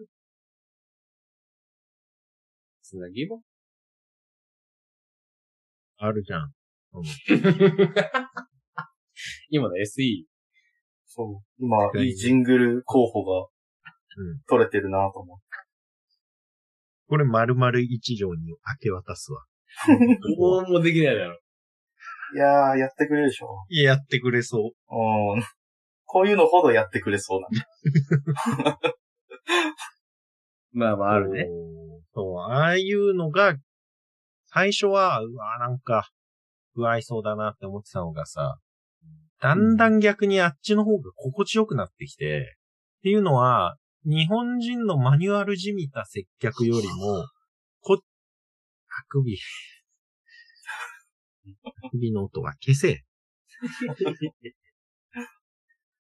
つなぎ棒、あるじゃん。うん今の SE。そう。今、いいジングル候補がうん。取れてるなと思って。これ丸々一条に明け渡すわ。どうもできないだろ。いやー、やってくれるでしょ。いややってくれそう。うん。こういうのほどやってくれそうなんだ。まあまああるね。そう。ああいうのが、最初は、うわ、なんか、不愛想だなって思ってたのがさ、だんだん逆にあっちの方が心地よくなってきて、っていうのは、日本人のマニュアルじみた接客よりも、こ、あくび。あくびの音は消せ。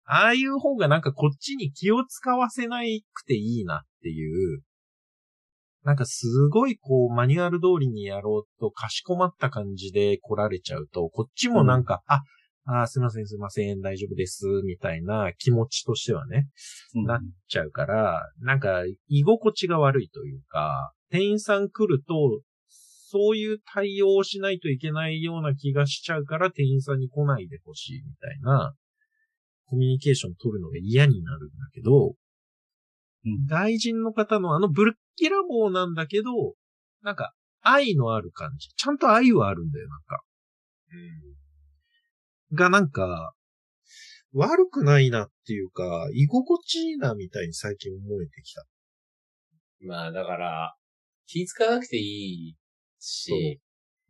ああいう方がなんかこっちに気を使わせないくていいなっていう、なんかすごいこうマニュアル通りにやろうとかしこまった感じで来られちゃうと、こっちもなんか、あ、あーすいませんすいません大丈夫です、みたいな気持ちとしてはね、うんなっちゃうから、なんか居心地が悪いというか、店員さん来ると、そういう対応をしないといけないような気がしちゃうから店員さんに来ないでほしいみたいな、コミュニケーション取るのが嫌になるんだけど、うん外人の方のあのブルッキラボーなんだけど、なんか愛のある感じ。ちゃんと愛はあるんだよ、なんか。がなんか、悪くないなっていうか、居心地いいなみたいに最近思えてきた。まあだから、気使わなくていいし、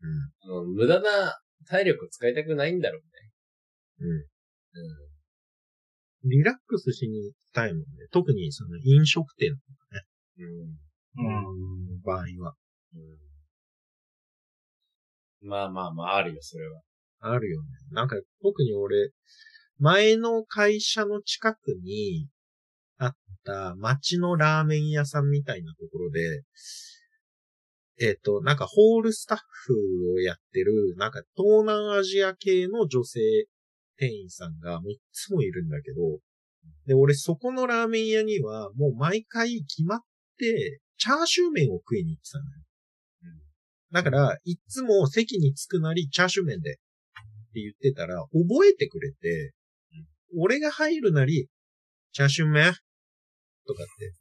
うん。あの無駄な体力を使いたくないんだろうね。うん。うん。リラックスしに行きたいもんね。特にその飲食店うん。うん。の場合は。うん。まあまあまあ、あるよ、それは。あるよね。なんか特に俺、前の会社の近くにあった街のラーメン屋さんみたいなところで、えっ、と、なんかホールスタッフをやってる、なんか東南アジア系の女性店員さんが3つもいるんだけど、で、俺そこのラーメン屋にはもう毎回決まって、チャーシュー麺を食いに行ってたのよ。だから、いっつも席に着くなりチャーシュー麺でって言ってたら、覚えてくれて、俺が入るなり、チャーシュー麺？とかって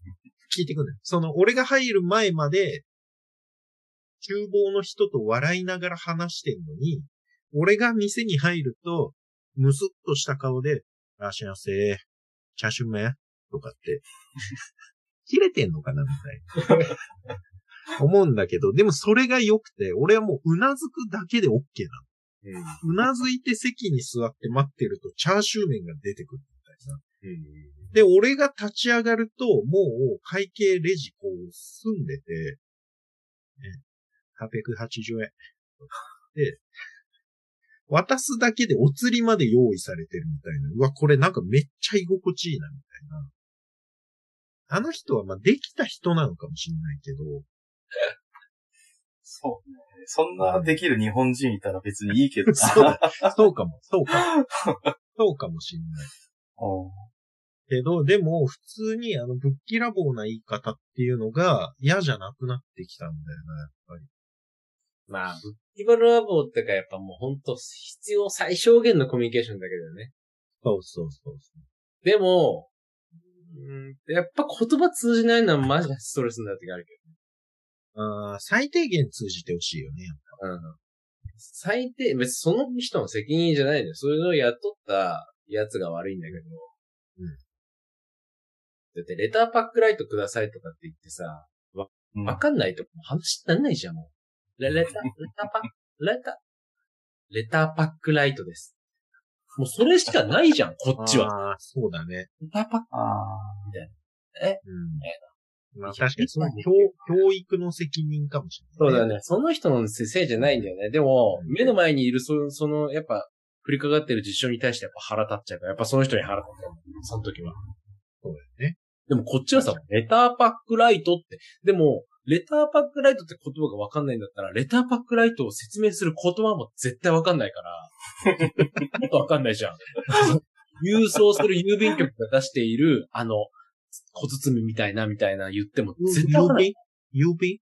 聞いてくるのよ。その、俺が入る前まで、厨房の人と笑いながら話してんのに、俺が店に入ると、むすっとした顔で、らっしゃいませ、チャーシュー麺とかって、切れてんのかなみたいな。思うんだけど、でもそれが良くて、俺はもううなずくだけで OK なの。うなずいて席に座って待ってると、チャーシュー麺が出てくるみたいな。うん。で、俺が立ち上がると、もう会計レジこう済んでて、ね、880円。で、渡すだけでお釣りまで用意されてるみたいな。うわ、これなんかめっちゃ居心地いいな、みたいな。あの人はまあできた人なのかもしれないけど、そうね。そんなできる日本人いたら別にいいけどな。そうだ、そうかも、そうかも。そうかもしれない。うんけど、でも、普通にあの、ぶっきらぼうな言い方っていうのが嫌じゃなくなってきたんだよな、やっぱり。まあ、ブッキバルラボってかやっぱもうほんと必要最小限のコミュニケーションだけどね。そうそうそうそでも、うん、やっぱ言葉通じないのはマジでストレスになる時あるけう。あー最低限通じてほしいよね。ど。うん。最低、別にその人の責任じゃないのよ。そういうのを雇ったやつが悪いんだけど。うん。だって、レターパックライトくださいとかって言ってさ、うんわかんないと話にならないじゃん、もう。レ、レタ、レタパック、レタ、レターパックライトです。もうそれしかないじゃん、こっちは。ああ、そうだね。レターパック、あうん。まあ確かにその教、教育の責任かもしれない、そうだね。その人のせいじゃないんだよね。でも、目の前にいる、そその、やっぱ、降りかかってる実証に対してやっぱ腹立っちゃうから、やっぱその人に腹立っちゃう。その時は。そうだよね。でもこっちはさ、レターパックライトって、でも、レターパックライトって言葉がわかんないんだったら、レターパックライトを説明する言葉も絶対わかんないから、もっとわかんないじゃん。郵送する郵便局が出している、あの、小包みみたいな、みたいな言っても絶対わかんない。指指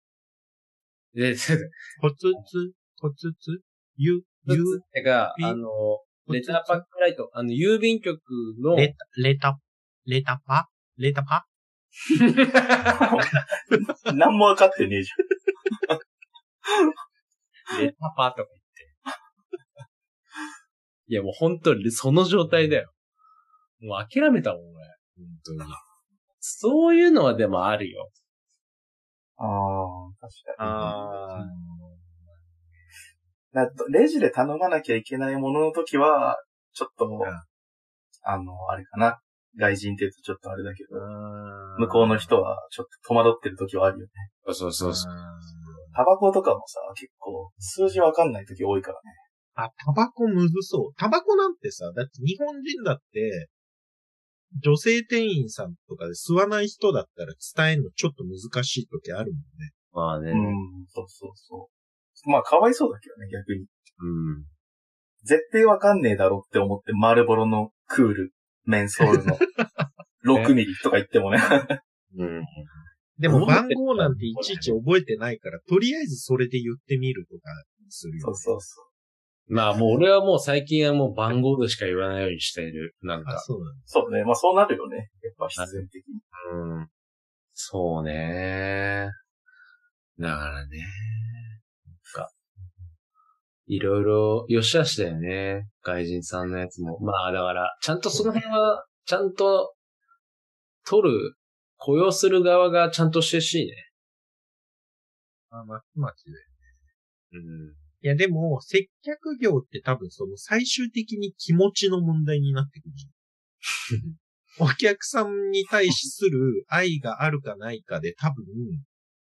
で、コツツ、コツツ、ゆ、ゆ、てか、あの、レターパックライト、あの、郵便局の、レタ、レタ、レタパ？レタパ？あ。何も分かってねえじレタ パとか言って。いや、もう本当にその状態だよ。もう諦めたもん、俺。本当に。そういうのはでもあるよ。ゃん。ああ、確かに。ああ。だレジで頼まなきゃいけないものの時は、ちょっと、んあの、あれかな。外人って言うとちょっとあれだけど、向向こうの人はちょっと戸惑ってる時はあるよね。そうそうそう。タバコとかもさ、結構、数字わかんない時多いからね。あ、タバコむずそう。タバコなんてさ、だって日本人だって、女性店員さんとかで吸わない人だったら伝えるのちょっと難しい時あるもんね。まあね。うん、そうそうそう。まあ、かわいそうだけどね、逆に。うん。絶対わかんねえだろって思って、マルボロのクール、メンソールの 6ミリとか言ってもね。うん。でも番号なんていちいち覚えてないから、とりあえずそれで言ってみるとかするよ、そうそうそまあもう俺はもう最近はもう番号でしか言わないようにしている。なんあ、か。そうなんだ。う。そうね。まあ、そうなるよね。やっぱ必然的に。うん。そうね。だからね。いろいろ、よしあしだよね。外人さんのやつも。まあだから、ちゃんとその辺は、ちゃんと、取る、雇用する側がちゃんとしてほしいね。あ、まちまちで。うん。いや、でも、接客業って多分その最終的に気持ちの問題になってくるじゃん。お客さんに対する愛があるかないかで多分、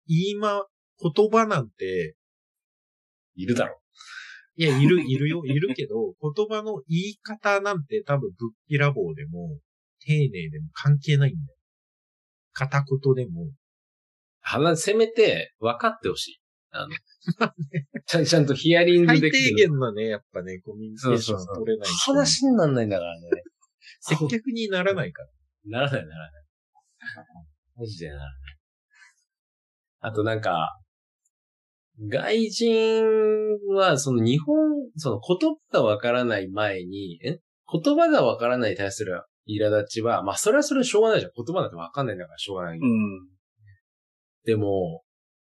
言いま、言葉なんて、いるだろ。いや、いる、いるよ、いるけど、言葉の言い方なんて多分ぶっきらぼうでも、丁寧でも関係ないんだよ。片言でも。話、せめて、分かってほしい。あの、ちゃんちゃんとヒアリング最低できる。限のね、やっぱね、コミュニケーション取れないと。話になんないんだからね。接客にならないから。ならないならない。マジでならない。あとなんか、外人は、その日本、その言葉がわからない前に、え？言葉がわからないに対する苛立ちは、まあそれはそれでしょうがないじゃん。言葉なんてわかんないんだからしょうがない。うん。でも、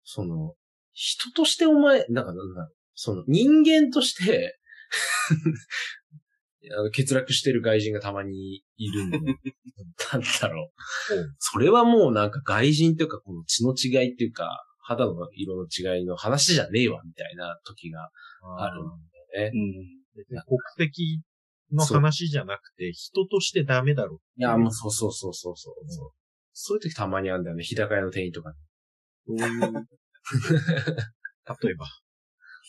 その、人としてお前、なんかなんだろうその人間として、あの欠落してる外人がたまにいるんで、なんだろう。それはもうなんか外人というか、この血の違いっていうか、肌の色の違いの話じゃねえわ、みたいな時があるんだよね。うん。国籍の話じゃなくて、人としてダメだろ。いや、もうそうそうそうそうそう。そうそういう時たまにあるんだよね。日高屋の店員とかに。そういう。例えば。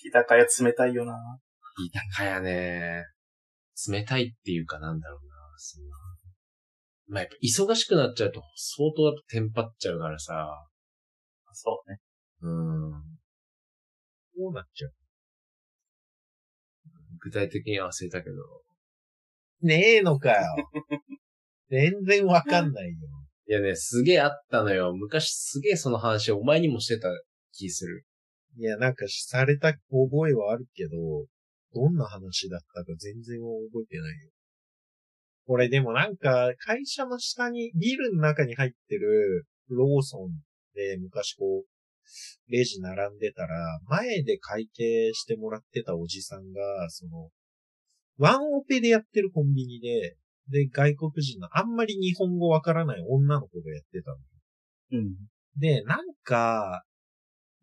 日高屋冷たいよな。日高屋ね。冷たいっていうかなんだろうな。そのまあ、やっぱ忙しくなっちゃうと相当やっぱテンパっちゃうからさ。そうね。うん。こうなっちゃう。具体的には忘れたけど。ねえのかよ。全然わかんないよ。いやね、すげえあったのよ。昔すげえその話お前にもしてた気する。いや、なんかされた覚えはあるけど、どんな話だったか全然覚えてないよ。これでもなんか、会社の下に、ビルの中に入ってるローソンで昔こう、レジ並んでたら、前で会計してもらってたおじさんが、その、ワンオペでやってるコンビニで、で、外国人のあんまり日本語わからない女の子がやってたの。うん。で、なんか、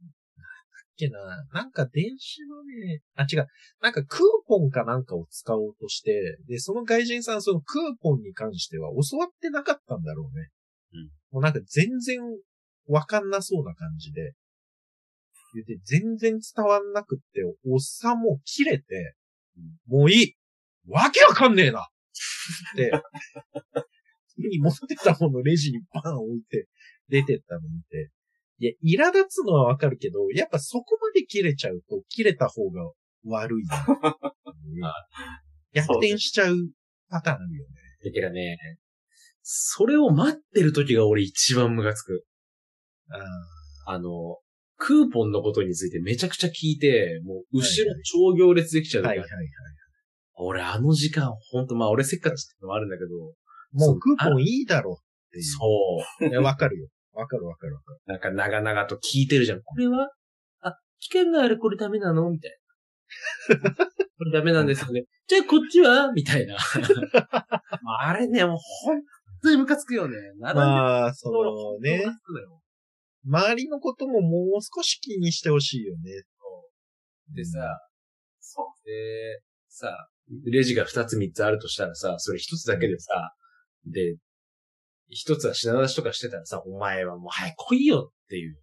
なんだっけな、なんか電子のね、あ、違う、なんかクーポンかなんかを使おうとして、で、その外人さんそのクーポンに関しては教わってなかったんだろうね。うん。もうなんか全然わかんなそうな感じで。言って全然伝わんなくって、おっさんも切れて、もういい。わけわかんねえな。って、手に持ってたものレジにバン置いて、出てったの見て、いや、苛立つのはわかるけど、やっぱそこまで切れちゃうと、切れた方が悪い。逆転しちゃうパターンあるよね。だけどね、それを待ってる時が俺一番ムカつく。ああの、クーポンのことについてめちゃくちゃ聞いて、もう後ろ超行列できちゃうはいはいはい。俺あの時間ほんと、まあ俺せっかちってのもあるんだけど、もうクーポンいいだろっていう。そう。わかるよ。わかるわかるわかる。なんか長々と聞いてるじゃん。これは？あ、期間があるこれダメなの？みたいな。これダメなんですよね。じゃあこっちは？みたいな。あれね、もう本当にムカつくよね。並んでるまあ、そ俺のね本当にムカ、つくのよ周りのことももう少し気にしてほしいよね。でさ、そう。で、さ、レジが2つ3つあるとしたらさ、それ1つだけでさ、で、1つは品出しとかしてたらさ、お前はもう早く来いよっていう、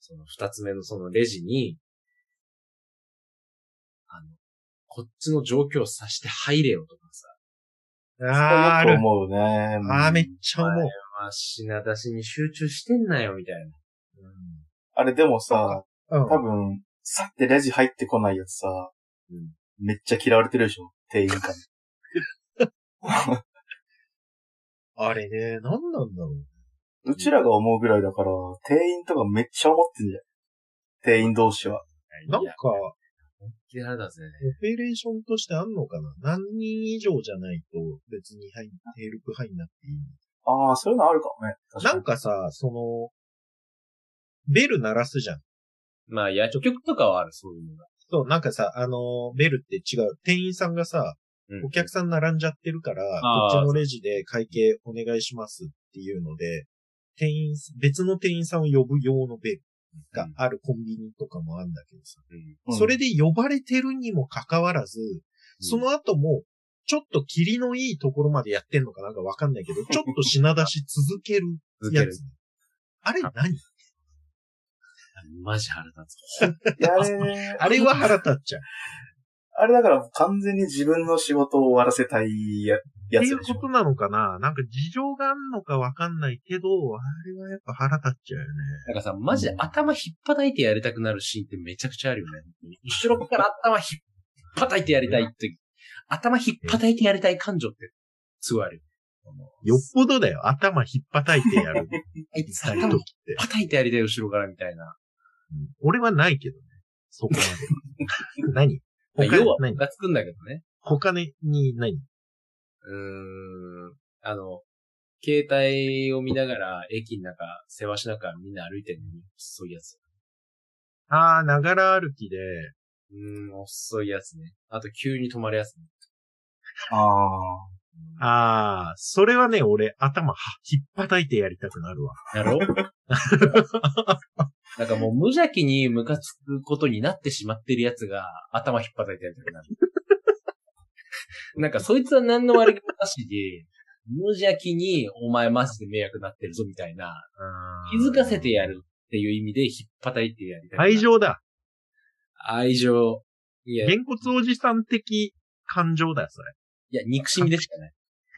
その2つ目のそのレジに、あの、こっちの状況を察して入れよとかさ、あーあ思うね。ああ、めっちゃ思う。まあ、品出しに集中してんなよ、みたいな。あれでもさ、うん。多分、さってレジ入ってこないやつさ、うんめっちゃ嫌われてるでしょ？店員から。あれね、何なんだろう。うちらが思うぐらいだから、店員とかめっちゃ思ってんじゃん。店員同士は。なんか、嫌いだぜ。オペレーションとしてあんのかな？何人以上じゃないと別に入ヘルプハイになっていいああ、そういうのあるかもね。確かになんかさ、その、ベル鳴らすじゃん。まあ、薬局とかはある、そういうのが。そう、なんかさ、あの、ベルって違う。店員さんがさ、お客さん並んじゃってるから、あーこっちのレジで会計お願いしますっていうので、店員、別の店員さんを呼ぶ用のベルがあるコンビニとかもあるんだけどさ、うんうんそれで呼ばれてるにもかかわらず、その後も、ちょっと霧のいいところまでやってんのかなんかわかんないけど、ちょっと品出し続ける続けるやつ。。あれ何？マジ腹立つ。いやあれ、あれは腹立っちゃう。あれだから完全に自分の仕事を終わらせたいややっていうことなのかな？なんか事情があんのかわかんないけど、あれはやっぱ腹立っちゃうよね。なんかさ、マジで頭引っ叩いてやりたくなるシーンってめちゃくちゃあるよね。後ろから頭引っ叩いてやりたいって、頭引っ叩いてやりたい感情って、すごいあるよ。よっぽどだよ。頭引っ叩いてやる。あいつ頭時って。叩いてやりたい後ろからみたいな。うん俺はないけどね。そこまで。何？他要は、何？ムカつくんだけどね。他に何？うーん。あの、携帯を見ながら、駅の中、世話しながらみんな歩いてるのに、遅いやつ。あー、ながら歩きで、うーん、遅いやつね。あと、急に止まるやつね。ああー、それはね、俺、頭は引っ叩いてやりたくなるわ。やろ なんかもう無邪気にムカつくことになってしまってるやつが頭引っ叩いてやりたくなる。なんかそいつは何の悪気もなしで、無邪気にお前マジで迷惑なってるぞみたいな、気づかせてやるっていう意味で引っ叩いてやりたくなる。愛情だ。愛情。いや、いげんこつおじさん的感情だよ、それ。や、憎しみでしかない。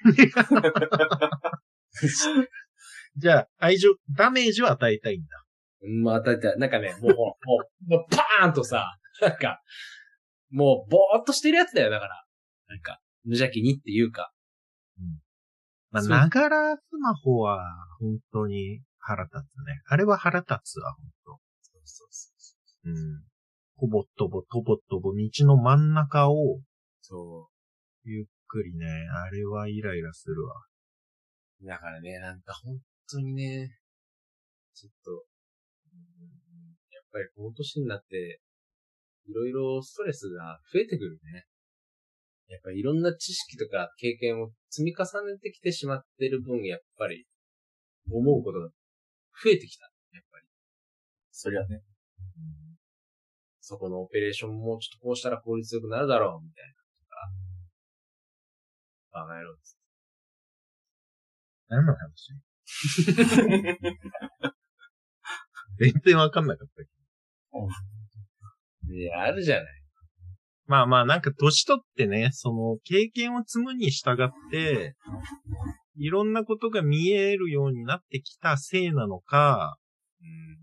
じゃあ、愛情、ダメージを与えたいんだ。まあ、だって、なんかね、もう、もう、もう、パーンとさ、なんか、もう、ぼーっとしてるやつだよ、だから。なんか、無邪気にっていうか。まあ、そうながらスマホは、本当に腹立つね。あれは腹立つわ、本当。そうそうそう。うん。とぼとぼ、とぼとぼ、道の真ん中を、そゆっくりね、あれはイライラするわ。う。だからね、なんか本当にね、ちょっと、ぱりこの年になって、いろいろストレスが増えてくるね。やっぱりいろんな知識とか経験を積み重ねてきてしまってる分、やっぱり思うことが増えてきた。やっぱり。そりゃね。そこのオペレーションもちょっとこうしたら効率よくなるだろう、みたいな。とか。バカ野郎です。何の話？全然わかんなかったけど。いや、あるじゃない。まあまあ、なんか年取ってね、その経験を積むに従って、いろんなことが見えるようになってきたせいなのか、うん。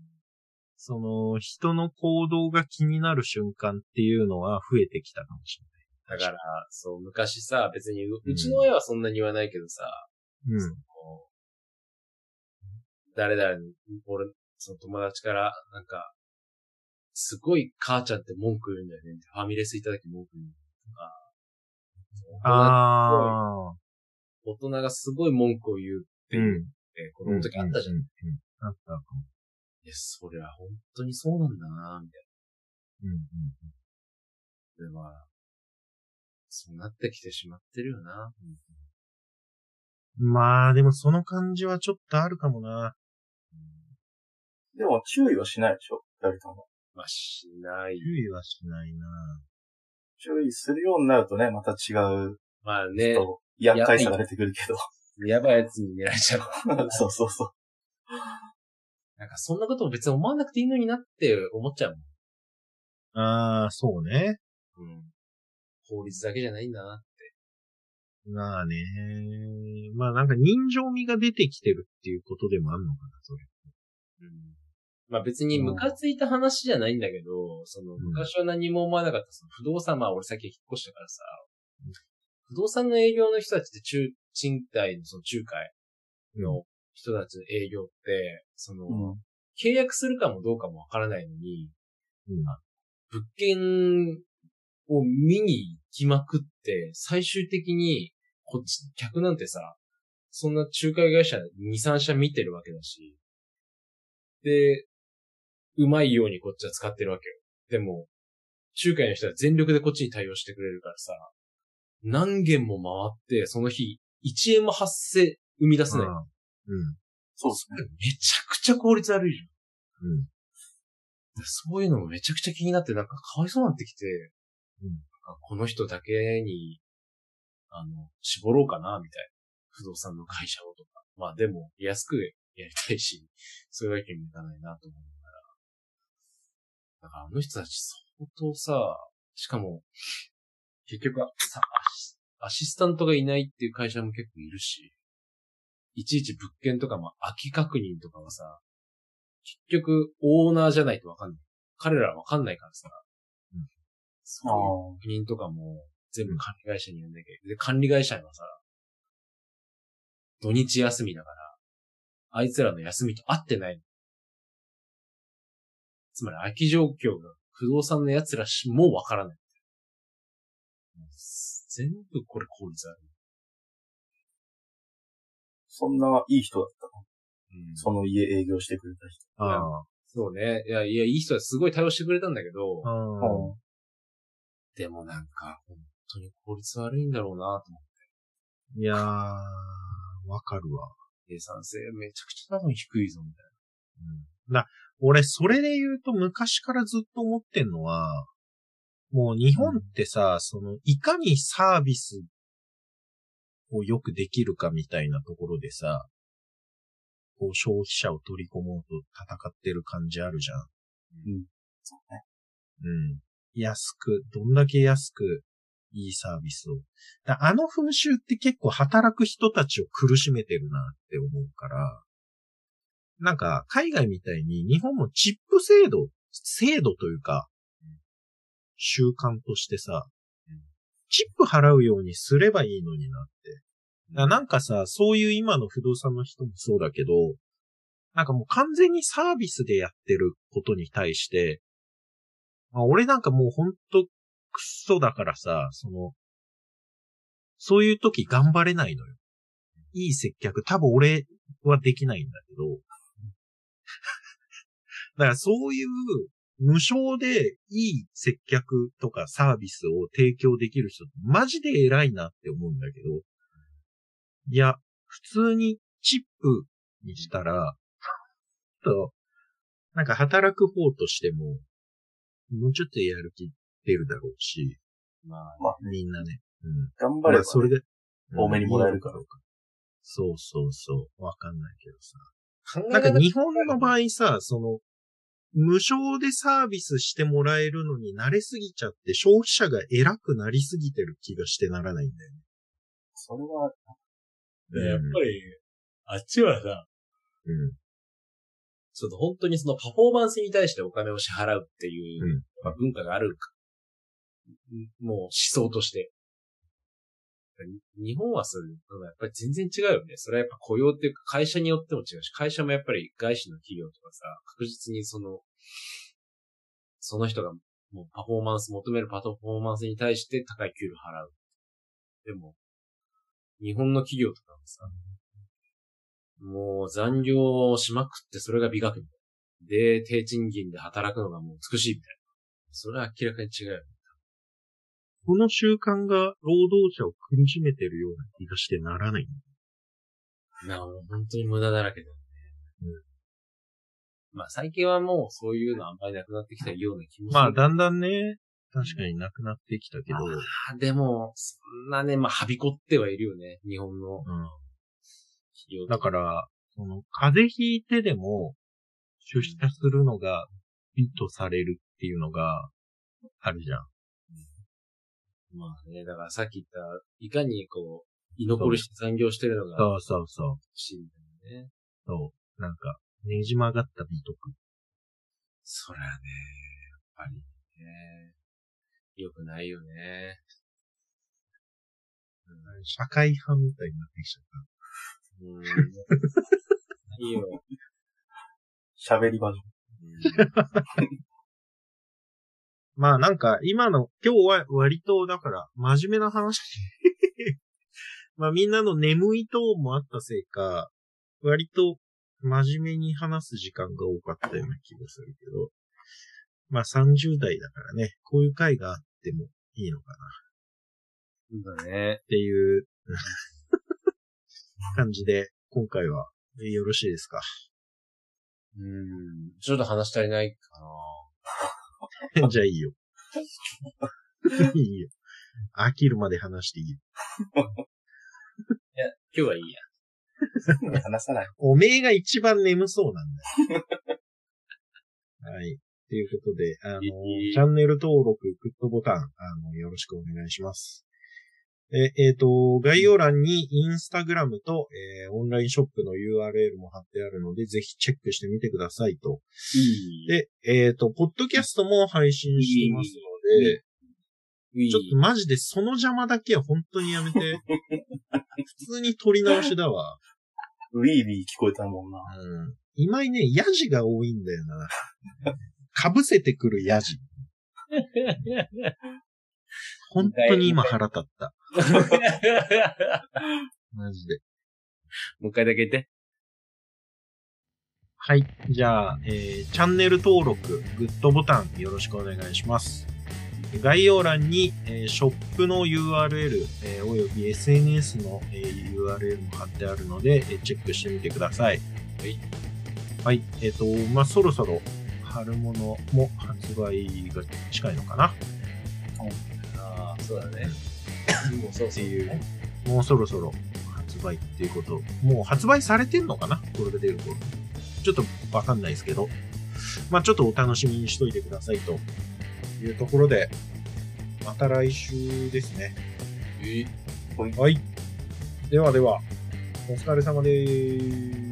その人の行動が気になる瞬間っていうのは増えてきたかもしだから、そう、昔さ、別にう、うちの親はそんなに言わないけどさ、う誰々に、俺、その友達から、なんか、すごい母ちゃんって文句言うんだよね。ファミレス行った時文句言うんだよとか、ああ。大人がすごい文句を言うっていう、うん。え子供の時あったじゃん。うん。うんうんあったかも。いや、そりゃ本当にそうなんだなみたいうんうんな。で、まあ、そうなってきてしまってるよな。うん。まあ、でもその感じはちょっとあるかもな。でも注意はしないでしょ？二人とも。まあ、しない。注意はしないな。注意するようになるとね、また違う、まあね、と厄介さが出てくるけど。やばいやつに狙われちゃう。そうそうそう。なんかそんなことも別に思わなくていいのになって思っちゃうもん。ああ、そうね。うん。法律だけじゃないんだな。まあね。まあなんか人情味が出てきてるっていうことでもあるのかな、それ。うん。まあ別にムカついた話じゃないんだけど、そのん。昔は何も思わなかったその不動産、まあ俺先引っ越したからさ、不動産の営業の人たちって中、賃貸のその仲介の人たちの営業って、その、うん。契約するかもどうかもわからないのに、うん。物件を見に行きまくって、最終的に、こっち、客なんてさ、そんな仲介会社2、3社見てるわけだし、で、うまいようにこっちは使ってるわけよ。でも、仲介の人は全力でこっちに対応してくれるからさ、何件も回って、その日、1円も発生、生み出せない。うん。そうですね。めちゃくちゃ効率悪いじゃん。うん。そういうのもめちゃくちゃ気になって、なんかかわいそうになってきて、うんこの人だけに、あの、絞ろうかな、みたいな。不動産の会社をとか。まあでも、安くやりたいし、そういうわけにもいかないなと思う。だからあの人たち相当さ、しかも、結局さアシ、アシスタントがいないっていう会社も結構いるし、いちいち物件とかも空き確認とかはさ、結局、オーナーじゃないとわかんない。彼らはわかんないからさ。うんそういう責任とかも全部管理会社にやんなきゃいけない。で、管理会社はさ、土日休みだから、あいつらの休みと合ってないの。つまり空き状況が不動産の奴らしもわからない。全部これ効率悪い。そんないい人だったの？うんその家営業してくれた人。ああ。そうね。いや、いや、いい人はすごい対応してくれたんだけど、ああ。でもなんか、本当に効率悪いんだろうなと思って。いやー、わかるわ。計算性めちゃくちゃ多分低いぞ、みたいうん。だ、俺、それで言うと昔からずっと思ってんのは、もう日本ってさ、その、いかにサービスをよくできるかみたいなところでさ、こう消費者を取り込もうと戦ってる感じあるじゃん。そうね。うん。安く、どんだけ安くいいサービスを。だあの風習って結構働く人たちを苦しめてるなって思うから、なんか海外みたいに日本もチップ制度、制度というか、習慣としてさうん、チップ払うようにすればいいのになって。なんかさ、そういう今の不動産の人もそうだけど、なんかもう完全にサービスでやってることに対して、まあ、俺なんかもうほんとクソだからさ、その、そういう時頑張れないのよ。いい接客、多分俺はできないんだけど、だからそういう無償でいい接客とかサービスを提供できる人、マジで偉いなって思うんだけど、いや、普通にチップにしたら、と、なんか働く方としても、もうちょっとやる気出るだろうし、まあ、まあ、みんなね。うん。頑張れば、ねまあそれで、多めにもらえるからいいのかそうそうそう。わかんないけどさ。なんか方日本の場合さ、その、無償でサービスしてもらえるのに慣れすぎちゃって消費者が偉くなりすぎてる気がしてならないんだよね。それは、でやっぱり、あっちはさ、うん。ちょっと本当にそのパフォーマンスに対してお金を支払うっていう、うんまあ文化があるか。もう思想として。日本はそういうのやっぱり全然違うよね。それはやっぱ雇用っていうか会社によっても違うし、会社もやっぱり外資の企業とかさ、確実にその、その人がもうパフォーマンス、求めるパフォーマンスに対して高い給料払う。でも、日本の企業とかもさ、もう残業をしまくってそれが美学みたいな。で、低賃金で働くのがもう美しいみたいな。それは明らかに違うよね。この習慣が労働者を苦しめてるような気がしてならない。なあ、もう本当に無駄だらけだよね。まあ最近はもうそういうのあんまりなくなってきたような気もする。まあ、だんだんね、確かになくなってきたけど、あでも、そんなね、まあ、はびこってはいるよね。日本のうん。だから、その、風邪ひいてでも、出社するのが美とされるっていうのがあるじゃん。まあね、だからさっき言った、いかにこう、居残りして残業してるのがそうそうそう。欲しいみたいなね。そう。なんか、ねじ曲がった美徳。そりゃね、やっぱりね、良くないよね。社会派みたいになってきちゃっうん。いいよ。喋り場所。まあなんか、今の、今日は割と、だから、真面目な話。まあみんなの眠いトーンもあったせいか、割と真面目に話す時間が多かったような気がするけど、まあ30代だからね、こういう回があってもいいのかなそうだね。っていう 感じで、今回はよろしいですか？うん。ちょっと話足りないかな。じゃあいいよ。いいよ。飽きるまで話していいよ。いや、今日はいいや。話さない。おめえが一番眠そうなんだよ。はい。ということで、あの、チャンネル登録、グッドボタン、あの、よろしくお願いします。え、えっ、と、概要欄にインスタグラムと、えーオンラインショップの URL も貼ってあるので、ぜひチェックしてみてくださいと。いい。で、えっ、と、ポッドキャストも配信していますので、いいちょっとマジでその邪魔だけは本当にやめて。普通に撮り直しだわ。ウィービー聞こえたもんな。うん。今井ね、ヤジが多いんだよな。被せてくるヤジ。本当に今腹立った。マジで。もう一回だけ言って。はい。じゃあ、えー、チャンネル登録、グッドボタンよろしくお願いします。概要欄に、えーショップの URL、えーおよび SNS の、えー URL も貼ってあるので、えーチェックしてみてください。はい。はい。えっ、と、まあ、そろそろ春物も発売が近いのかなああ、そうだね。もうそうそう。っていう、もうそろそろ発売っていうこと。もう発売されてんのかな？これが出る頃。ちょっとわかんないですけど。まあちょっとお楽しみにしといてくださいというところで、また来週ですね。え？はい。ではでは、お疲れ様です。